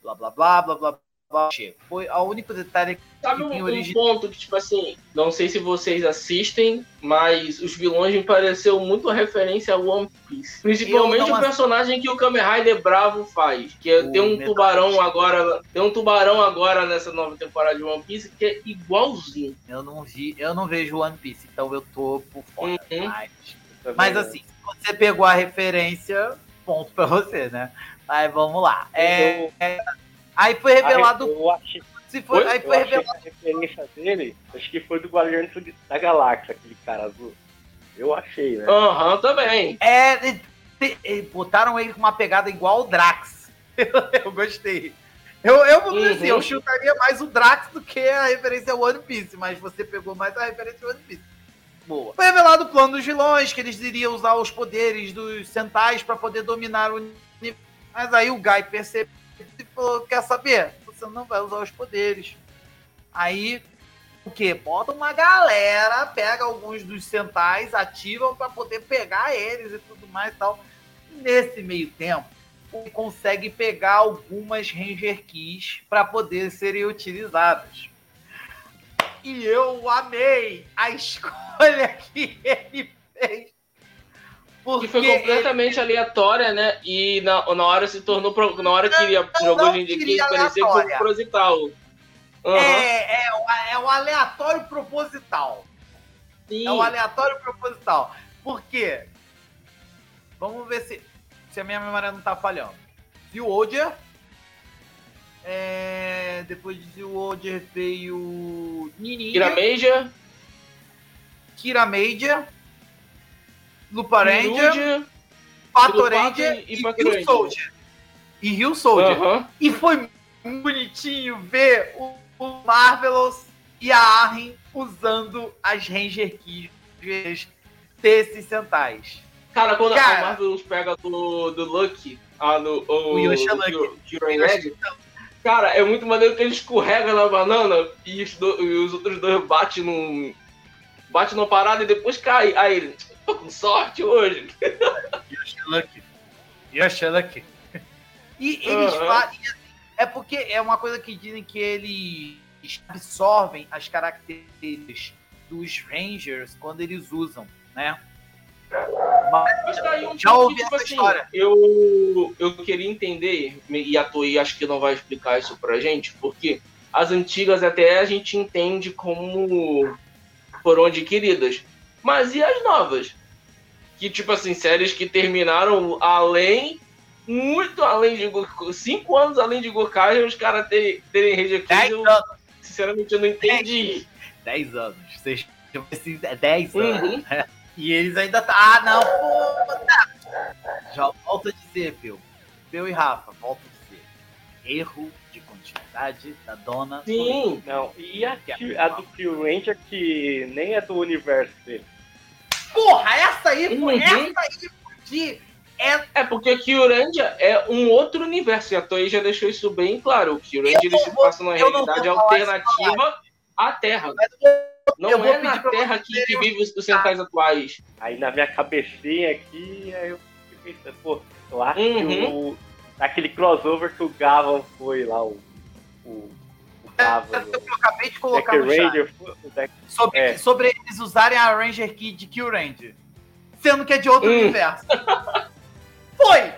Blá, blá, blá, blá, blá, blá. Foi o único detalhe que Sabe um, um origem- ponto que, tipo assim, não sei se vocês assistem, mas os vilões me pareceu muito referência a One Piece. Principalmente o personagem que o Kamen Rider Bravo faz. Que é- tem um Metal tubarão agora. Tem um tubarão agora nessa nova temporada de One Piece que é igualzinho. eu não vi, eu não vejo One Piece, então eu tô por fora. Uhum. Mas, Mas né? assim, você pegou a referência, ponto pra você, né? Aí vamos lá. É, Eu- é, aí foi revelado. Eu achei, Se foi, Oi? aí eu foi achei revelado. a referência dele, acho que foi do Guardiões da Galáxia, aquele cara azul. Eu achei, né? Aham, também. É, e- e- e botaram ele com uma pegada igual o Drax. eu gostei. Eu, eu vou dizer Uhum. assim, eu chutaria mais o Drax do que a referência ao One Piece, mas você pegou mais a referência ao One Piece. Boa. Foi revelado o plano dos vilões, que eles iriam usar os poderes dos Sentais para poder dominar o universo. Mas aí o Guy percebeu e falou: quer saber? Você não vai usar os poderes. Aí, o quê? Bota uma galera, pega alguns dos Sentais, ativam para poder pegar eles e tudo mais e tal. Nesse meio tempo, consegue pegar algumas Ranger Keys para poder serem utilizadas. E eu amei a escolha que ele fez. Porque Que foi completamente aleatória, né? E na, na hora se tornou. Na hora que ele jogou o queria Case, parecia que foi proposital. ele- Aham. é, é, o- é o aleatório proposital. Sim. É o aleatório proposital. Por quê? Vamos ver se, se a minha memória não tá falhando. Zilodger. É, depois de Zilodger veio Nininja. Kira Major, Kira Major. Lupa Ranger. Pato Ranger e e Rio. Soldier. E Rio Soldier. Aham. E foi bonitinho ver o, o Marvelous e a Arrin usando as Ranger Keys desses centais. Cara, quando Cara. a Marvel pega do, do Lucky, ah, no, o, O Yosha do Lucky. Kiro- Kiro Red, cara, é muito maneiro que ele escorrega na banana e os, do- e os outros dois batem num. Bate numa parada e depois cai. Aí ele, tô com sorte hoje. Yosha Lucky. Yosha Lucky. E eles Aham. fazem. É porque é uma coisa que dizem que eles absorvem as características dos Rangers quando eles usam, né? Mas um Já ouvi tipo essa assim, história. Eu, eu queria entender, e a Toei acho que não vai explicar isso pra gente, porque as antigas até a gente entende como foram adquiridas. Mas e as novas? Que, tipo assim, séries que terminaram além, muito além de Goku, cinco anos além de Gokai, os caras terem, Dez Aqui, eu, sinceramente eu não entendi. 10 anos. Vocês é 10 anos. Uhum. E eles ainda tá. Ah, não, pô, tá. Já volto a dizer, Phil. Phil e Rafa, volto a dizer. Erro de continuidade da dona. Sim, Não, e a, a do Kill Ranger que nem é do universo dele. Porra, essa aí foi. Essa aí foi de. É, É porque o Kyurandia é um outro universo, e a Toei já deixou isso bem claro. O Kyurandia se passa numa eu realidade alternativa à Terra. Não eu vou é na Terra que, que vive os, centais atuais. Aí na minha cabecinha aqui, aí eu fiquei pensando, pô, eu acho que Uhum. o. Aquele crossover que o Gavan foi lá, o. O, o Gavan. eu o acabei de colocar no chat. Ranger. foi- O Deck, Sobre, É. sobre eles usarem a Ranger Key de Kill Ranger. Sendo que é de outro Hum. universo. Foi!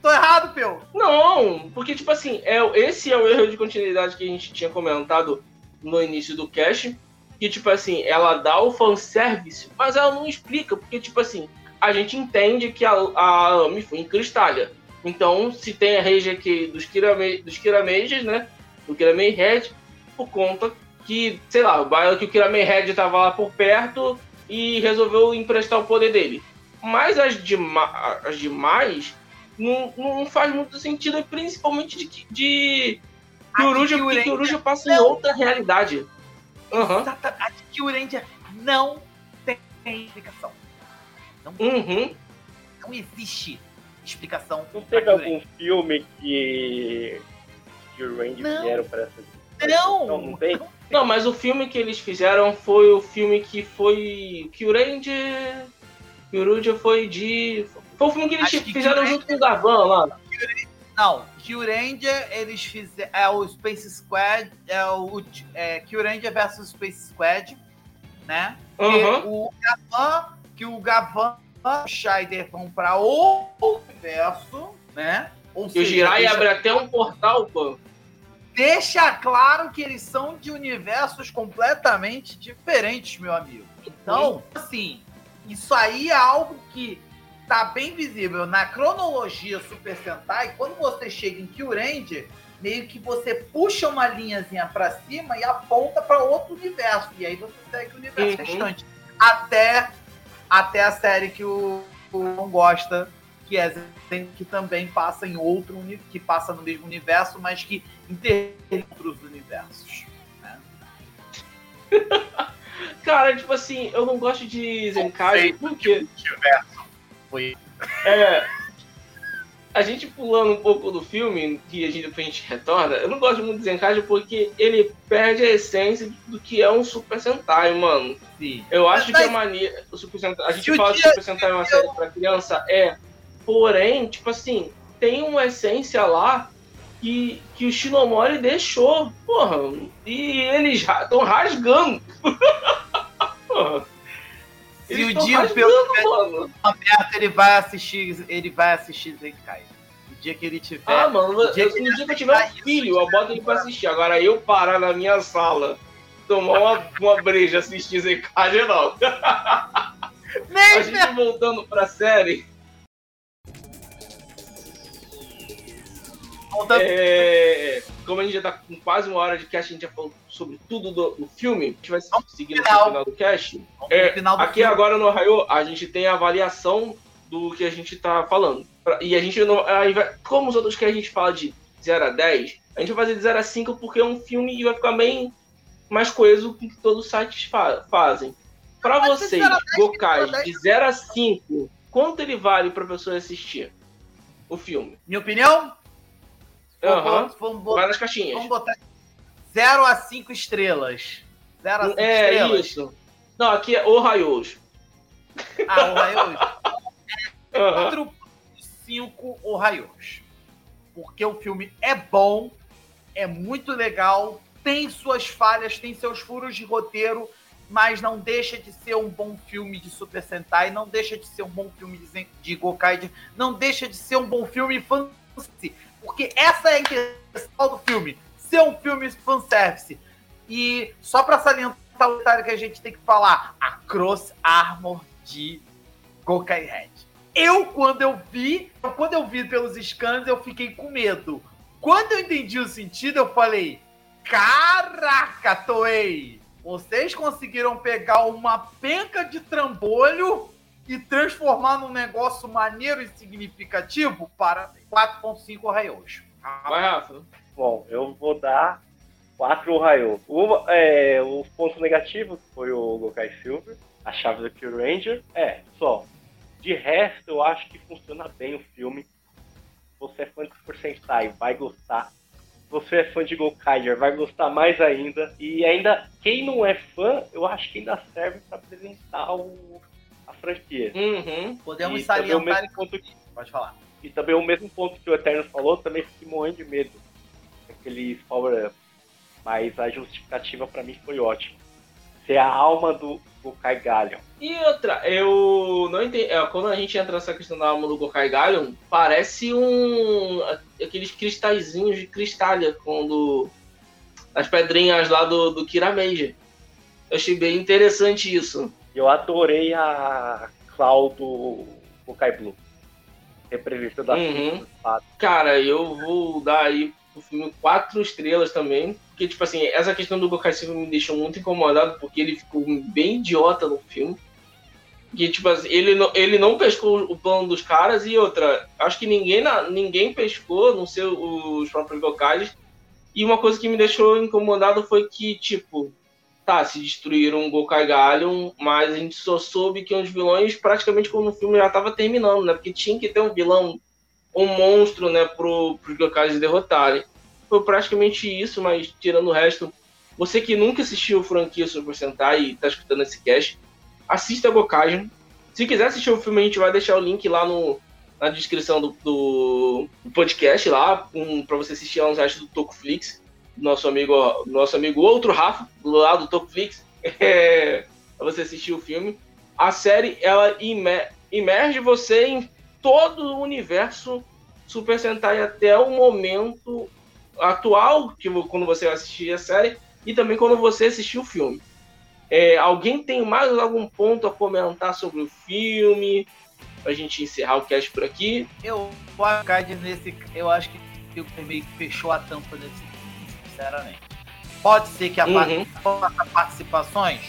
Tô errado, Phil. Não, porque, tipo assim, é, esse é o erro de continuidade que a gente tinha comentado no início do cast. Que, tipo assim, ela dá o fanservice, mas ela não explica, porque, tipo assim, a gente entende que a, a Ami foi em Cristália. Então, se tem a rage aqui dos Kirame, dos Kiramejas, né? Do Kirame Red, por conta que, sei lá, o baile que o Kirame Red tava lá por perto e resolveu emprestar o poder dele. Mas as, dema- as demais não, não faz muito sentido, principalmente de, que- de Kyoruja, porque Kyoruja passa em outra realidade. Exata- A de Kill Ranger não tem explicação. Não, Uhum. não existe explicação. não teve algum filme que. Que o Ranger Não. vieram pra essa. Não! Não, não tem? Não, mas o filme que eles fizeram foi o filme que foi. Kyurendia. Kyoruja foi de. Foi o filme que eles Acho que fizeram Kyurendia- junto com o Gavan lá. Não, Kill Ranger, eles fizeram. É o Space Squad, é o é, Kill Ranger versus Space Squad, né? Aham. o Gavan, que o Gavan e o Scheider vão pra outro universo, né? Ou E o Jirai abre até um portal, pô. deixa claro que eles são de universos completamente diferentes, meu amigo. Então, assim, isso aí é algo que tá bem visível. Na cronologia Super Sentai, quando você chega em Kyuranger, meio que você puxa uma linhazinha para cima e aponta para outro universo. E aí você segue o universo uhum. restante. Até, até a série que o, o não gosta, que é que também passa em outro que passa no mesmo universo, mas que interliga outros universos. Né? Cara, tipo assim, eu não gosto de Zenkai porque. Universo foi. É, a gente pulando um pouco do filme, que a gente, depois a gente retorna, eu não gosto muito de Zenkai porque ele perde a essência do que é um Super Sentai, mano. Sim. Eu acho Mas, que a mania. O Super Sentai, a gente fala que Super Sentai é uma série pra criança, é. Porém, tipo assim, tem uma essência lá que, que o Shinomori deixou. Porra, e eles estão rasgando. porra. Se o dia pelo aberto, ele vai assistir, ele vai assistir Zenkai. O dia que ele tiver. Ah, mano, no dia, que, no dia que eu tiver um filho, eu boto ele pra assistir. Agora eu parar na minha sala, tomar uma, uma breja, assistir Zenkai, não. Nem a gente voltando pra série. É, como a gente já tá com quase uma hora de cast, a gente já falou sobre tudo do, do filme, a gente vai seguir no final do cast. É, final do aqui filme. agora no Arraio, a gente tem a avaliação do que a gente tá falando. E a gente não. Como os outros que a gente fala de 0 a 10, a gente vai fazer de 0 a 5 porque é um filme e vai ficar bem mais coeso com que todos os sites fa fazem. Para vocês, Gokai, de 0 a 5, quanto ele vale pra pessoa assistir o filme? Minha opinião? Uhum. Vamos, nas caixinhas. Vamos botar 0 a 5 estrelas. 0 a 5 é, estrelas. isso. Não, aqui é o Raios. Ah, o Raios. uhum. 4.5 o Raios. Porque o filme é bom, é muito legal, tem suas falhas, tem seus furos de roteiro, mas não deixa de ser um bom filme de Super Sentai, não deixa de ser um bom filme de, de Gokai, não deixa de ser um bom filme fantasy. Porque essa é a intenção do filme. Ser um filme fanservice. E só para salientar o detalhe que a gente tem que falar. A Cross Armor de Gokai Red. Eu, quando eu vi, quando eu vi pelos scans, eu fiquei com medo. Quando eu entendi o sentido, eu falei: Caraca, Toei! Vocês conseguiram pegar uma penca de trambolho e transformar num negócio maneiro e significativo para 4.5 raios. Vai, Rafa. Bom, eu vou dar 4 raios. O, é, o ponto negativo foi o Gokai Silver, a chave do Kill Ranger. É, só. De resto, eu acho que funciona bem o filme. Você é fã de Super Sentai, vai gostar. Você é fã de Gokaiger, vai gostar mais ainda. E ainda, quem não é fã, eu acho que ainda serve para apresentar o franquia. Uhum. Podemos e salientar. Ponto que... Pode falar. E também o mesmo ponto que o Eterno falou, também fiquei morrendo de medo. Aqueles power-up. Mas a justificativa para mim foi ótima. Ser a alma do Gokai Galleon. E outra, eu não entendi. É, quando a gente entra nessa questão da alma do Gokai Galleon, parece um. aqueles cristalzinhos de cristalha quando. as pedrinhas lá do, do Kirameiji. Eu achei bem interessante isso. Eu adorei a Cloud do Gokai Blue. Representando a uhum. Cara, eu vou dar aí pro filme quatro estrelas também. Porque, tipo assim, essa questão do Gokai Silver me deixou muito incomodado, porque ele ficou bem idiota no filme. Que, tipo assim, ele não, ele não pescou o plano dos caras e outra. Acho que ninguém, ninguém pescou, não sei os próprios Gokais. E uma coisa que me deixou incomodado foi que, tipo, tá, se destruíram o Gokai Gallion, mas a gente só soube que os vilões praticamente quando o filme já tava terminando, né? Porque tinha que ter um vilão, um monstro, né, pro, pros Gokais derrotarem. Foi praticamente isso, mas tirando o resto, você que nunca assistiu o franquia Super Sentai e tá escutando esse cast, assista Gokai. Se quiser assistir o filme, a gente vai deixar o link lá no, na descrição do, do, podcast lá, um, para você assistir lá nos sites do Tokuflix nosso amigo, nosso amigo outro Rafa, lado do Topflix, é, você assistir o filme. A série, ela imerge você em todo o universo Super Sentai até o momento atual, que quando você assistir a série, e também quando você assistir o filme. É, alguém tem mais algum ponto a comentar sobre o filme? pra gente encerrar o cast por aqui. Eu acho nesse. Eu acho que o meio que fechou a tampa nesse sinceramente. Pode ser que a uhum. participações.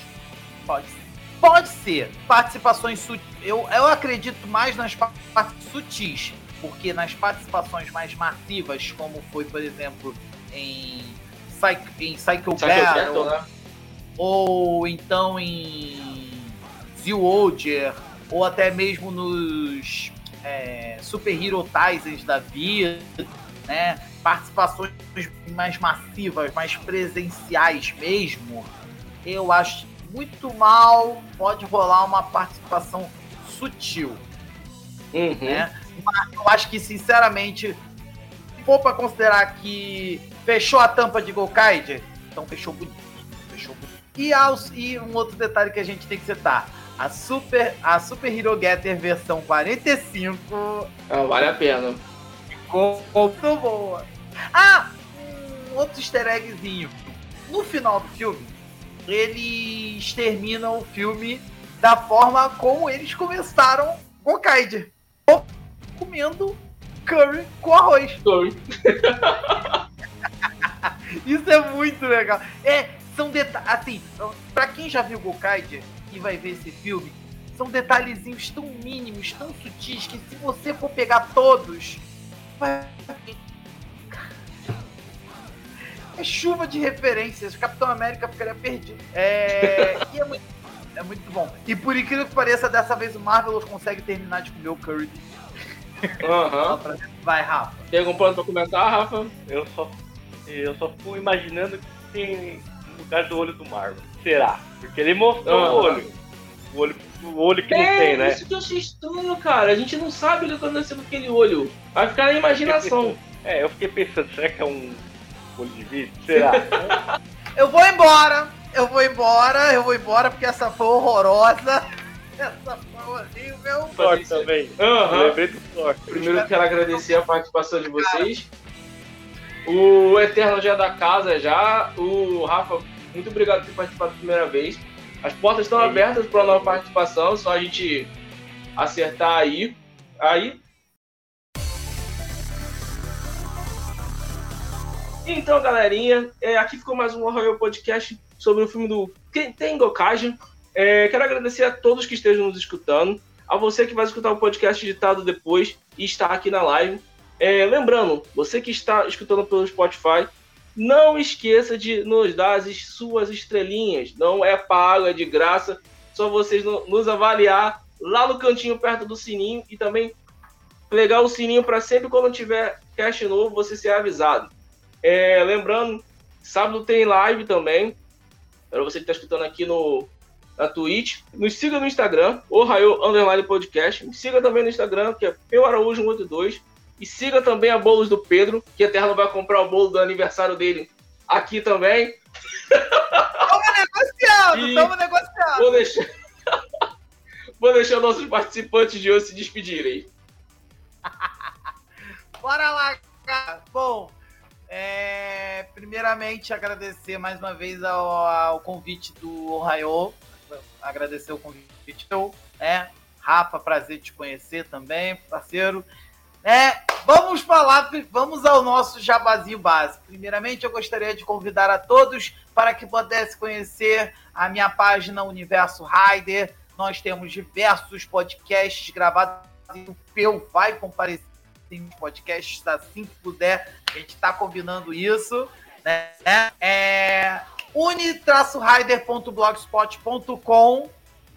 Pode ser. Pode ser. Participações sutis. Eu, eu acredito mais nas partes sutis. Porque nas participações mais massivas, como foi, por exemplo, em, em Psycho, Battle, né? ou então em Zewolder, ou até mesmo nos é, Super Hero Taisens da vida, né? participações mais massivas, mais presenciais mesmo, eu acho muito mal pode rolar uma participação sutil. Uhum. Né? Mas eu acho que, sinceramente, se for para considerar que fechou a tampa de Gokaide, então fechou bonito. Fechou bonito. E, aos, e um outro detalhe que a gente tem que citar a Super, a Super Hero Getter versão 45. Ah, vale a pena. Ficou muito boa. Ah, um outro easter eggzinho. No final do filme, eles terminam o filme da forma como eles começaram com Kaide. Comendo curry com arroz. Curry. Isso é muito legal. É, são detalhes. Assim, pra quem já viu Gokaide, que vai ver esse filme, são detalhezinhos tão mínimos, tão sutis, que se você for pegar todos, vai. É chuva de referências. Capitão América ficaria perdido. É... e é muito, é muito bom. E por incrível que pareça, dessa vez o Marvel consegue terminar de comer o Curry. Uhum. Vai, Rafa. Tem algum plano pra comentar, Rafa? Eu só, eu só fui imaginando que tem no lugar do olho do Marvel. Será? Porque ele mostrou uhum. o olho. O olho, o olho que é, não tem, né? Isso que eu achei estranho, cara. A gente não sabe o que aconteceu com aquele olho. Vai ficar na imaginação. é, eu fiquei pensando, será que é um de vidro? Será? eu vou embora! Eu vou embora, eu vou embora porque essa foi horrorosa. Essa foi horrível. Thor também. Uhum. Lembrei do Thor. Primeiro eu quero agradecer a participação de vocês. O Eterno já é da casa já. O Rafa, muito obrigado por ter participado pela primeira vez. As portas estão abertas para nova participação, só a gente acertar aí. Aí. Então, galerinha, é, aqui ficou mais um Royal Podcast sobre o filme do Tengokage. É, quero agradecer a todos que estejam nos escutando, a você que vai escutar o podcast editado depois e está aqui na live. É, lembrando, você que está escutando pelo Spotify, não esqueça de nos dar as suas estrelinhas. Não é pago, é de graça. Só vocês nos avaliar lá no cantinho perto do sininho e também pegar o sininho para sempre quando tiver cast novo você ser avisado. É, lembrando, sábado tem live também. Para você que está escutando aqui no, na Twitch. Nos siga no Instagram, o Raio Underline Podcast. Me siga também no Instagram, que é Peu Araújo 182. E siga também a Bolos do Pedro, que a Terra vai comprar o bolo do aniversário dele aqui também. Tamo negociando, e tamo negociando. Vou deixar... vou deixar nossos participantes de hoje se despedirem. Bora lá, cara. Bom, é... primeiramente agradecer mais uma vez ao, ao convite do Ohio. Agradecer o convite. É, Rafa, prazer te conhecer também, parceiro. É, vamos falar, vamos ao nosso jabazinho básico. Primeiramente, eu gostaria de convidar a todos para que pudesse conhecer a minha página Universo Rider. Nós temos diversos podcasts gravados. O Peu vai comparecer em podcasts assim que puder. A gente está combinando isso. Né? É, uni-rider.blogspot.com,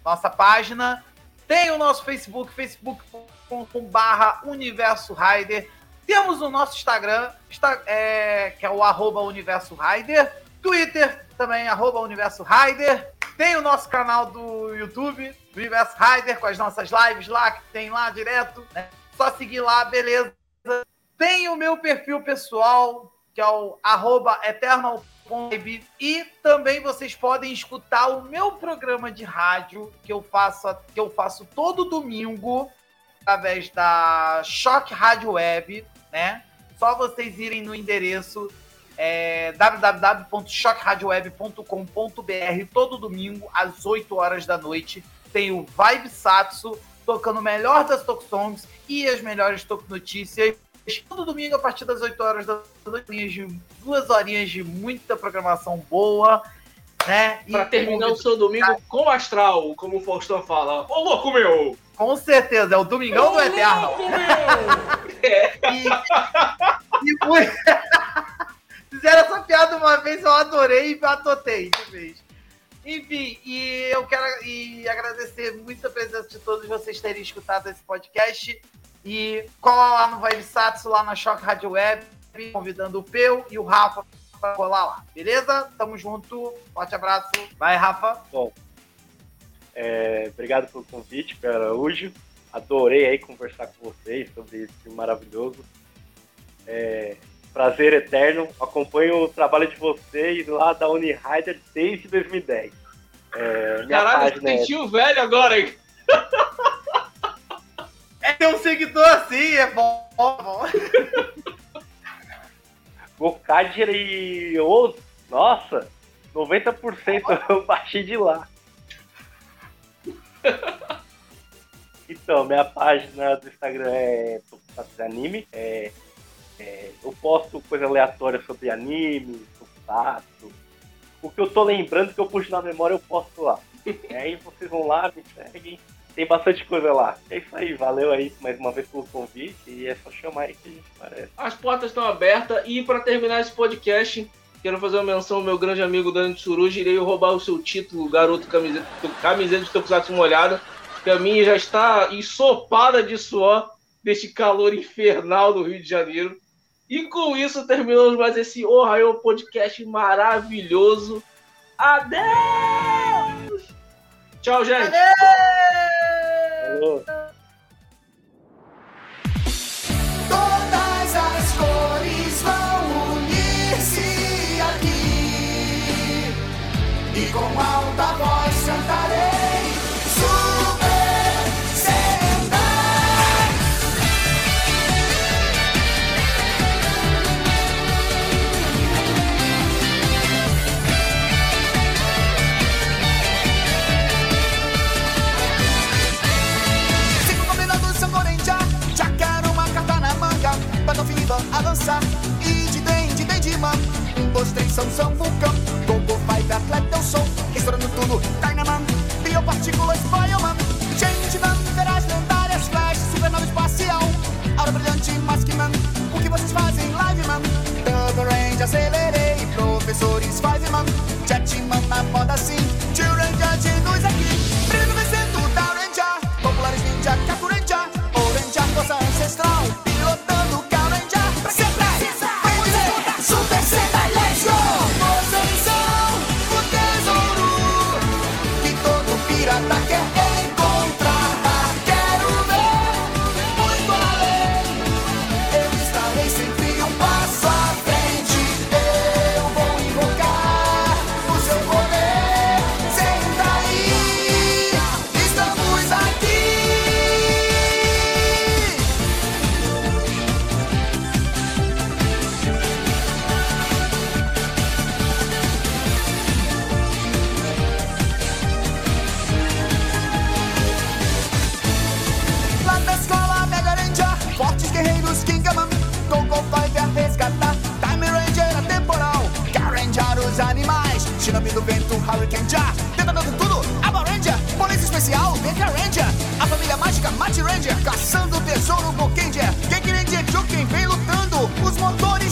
nossa página. Tem o nosso Facebook, facebook.com/barra Universo Rider. Temos o nosso Instagram, é, que é o arroba Universo Rider. Twitter, também, arroba Universo Rider. Tem o nosso canal do YouTube, Universo Rider, com as nossas lives lá, que tem lá direto. Né? Só seguir lá, beleza. Tem o meu perfil pessoal, que é o arroba e também vocês podem escutar o meu programa de rádio que eu faço, que eu faço todo domingo através da Choque Rádio Web, né? Só vocês irem no endereço é, todo domingo às 8 horas da noite tem o Vibe Satsu tocando o melhor das Toku Songs e as melhores Toku Notícias. Todo domingo, a partir das 8 horas da noite, duas horinhas de muita programação boa. Né? Pra terminar o seu domingo com astral, como o Faustão fala. Ô louco meu! Com certeza, é o Domingão Ô, do Eterno. Louco, meu! e, e Fizeram essa piada uma vez, eu adorei e adotei de vez. Enfim, e eu quero e agradecer muito a presença de todos vocês terem escutado esse podcast. E cola lá no Vibe Satsu, lá na Choque Rádio Web, convidando o Peu e o Rafa para colar lá. Beleza? Tamo junto. Forte abraço. Vai, Rafa. Bom, é, obrigado pelo convite, Pedro Araújo. Adorei aí conversar com vocês sobre esse maravilhoso. É, prazer eterno. Acompanho o trabalho de vocês lá da Unirider desde 2010. É, Caralho, você sentiu é... velho agora, hein? É ter um seguidor assim, é bom. bom. Gokadir e Oz, nossa, 90% eu baixei de lá. Então, minha página do Instagram é Tokusatsu Anime. É, é, eu posto coisa aleatória sobre anime, Tokusatsu. O que eu tô lembrando que eu puxo na memória, eu posto lá. E aí vocês vão lá, me seguem. Tem bastante coisa lá. É isso aí, valeu aí mais uma vez pelo convite e é só chamar aí que a gente parece. As portas estão abertas e para terminar esse podcast, quero fazer uma menção ao meu grande amigo Dani Tsurugi. Irei roubar o seu título, garoto camiseta, camiseta de Tokusatsu molhada que a minha já está ensopada de suor deste calor infernal do Rio de Janeiro. E com isso terminamos mais esse Ohio Podcast maravilhoso. Adeus! Tchau, gente! Adeus! Todas São São Vulcão. Gogo, Five, atleta eu sou. Estourando tudo, Dynaman. Biopartículas, Bioman. Change Man, verás lendárias, Flash, supernova espacial. Aura brilhante, Maskman. O que vocês fazem, Live Man? Double Range, acelerei.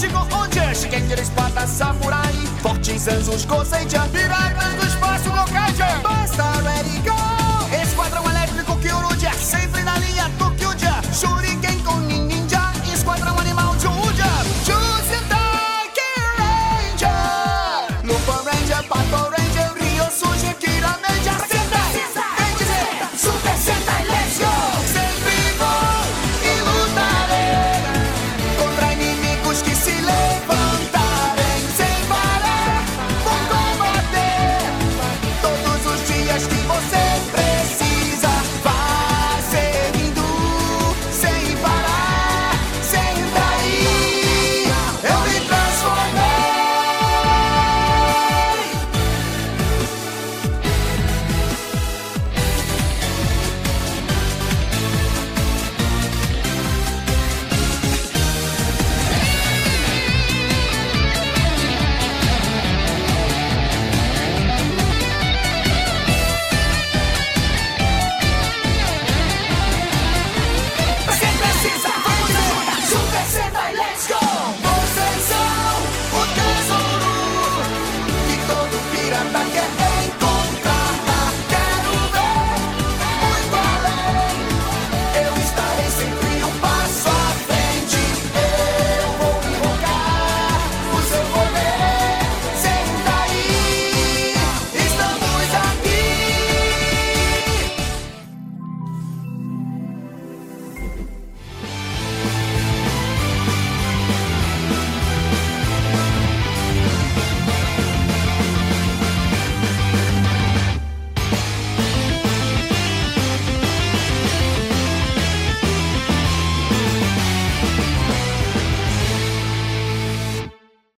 chegou onde é? Shingeki, espada, samurai. Fortes anjos, Kosei, Mirai, do espaço, Gokaija Basta, né?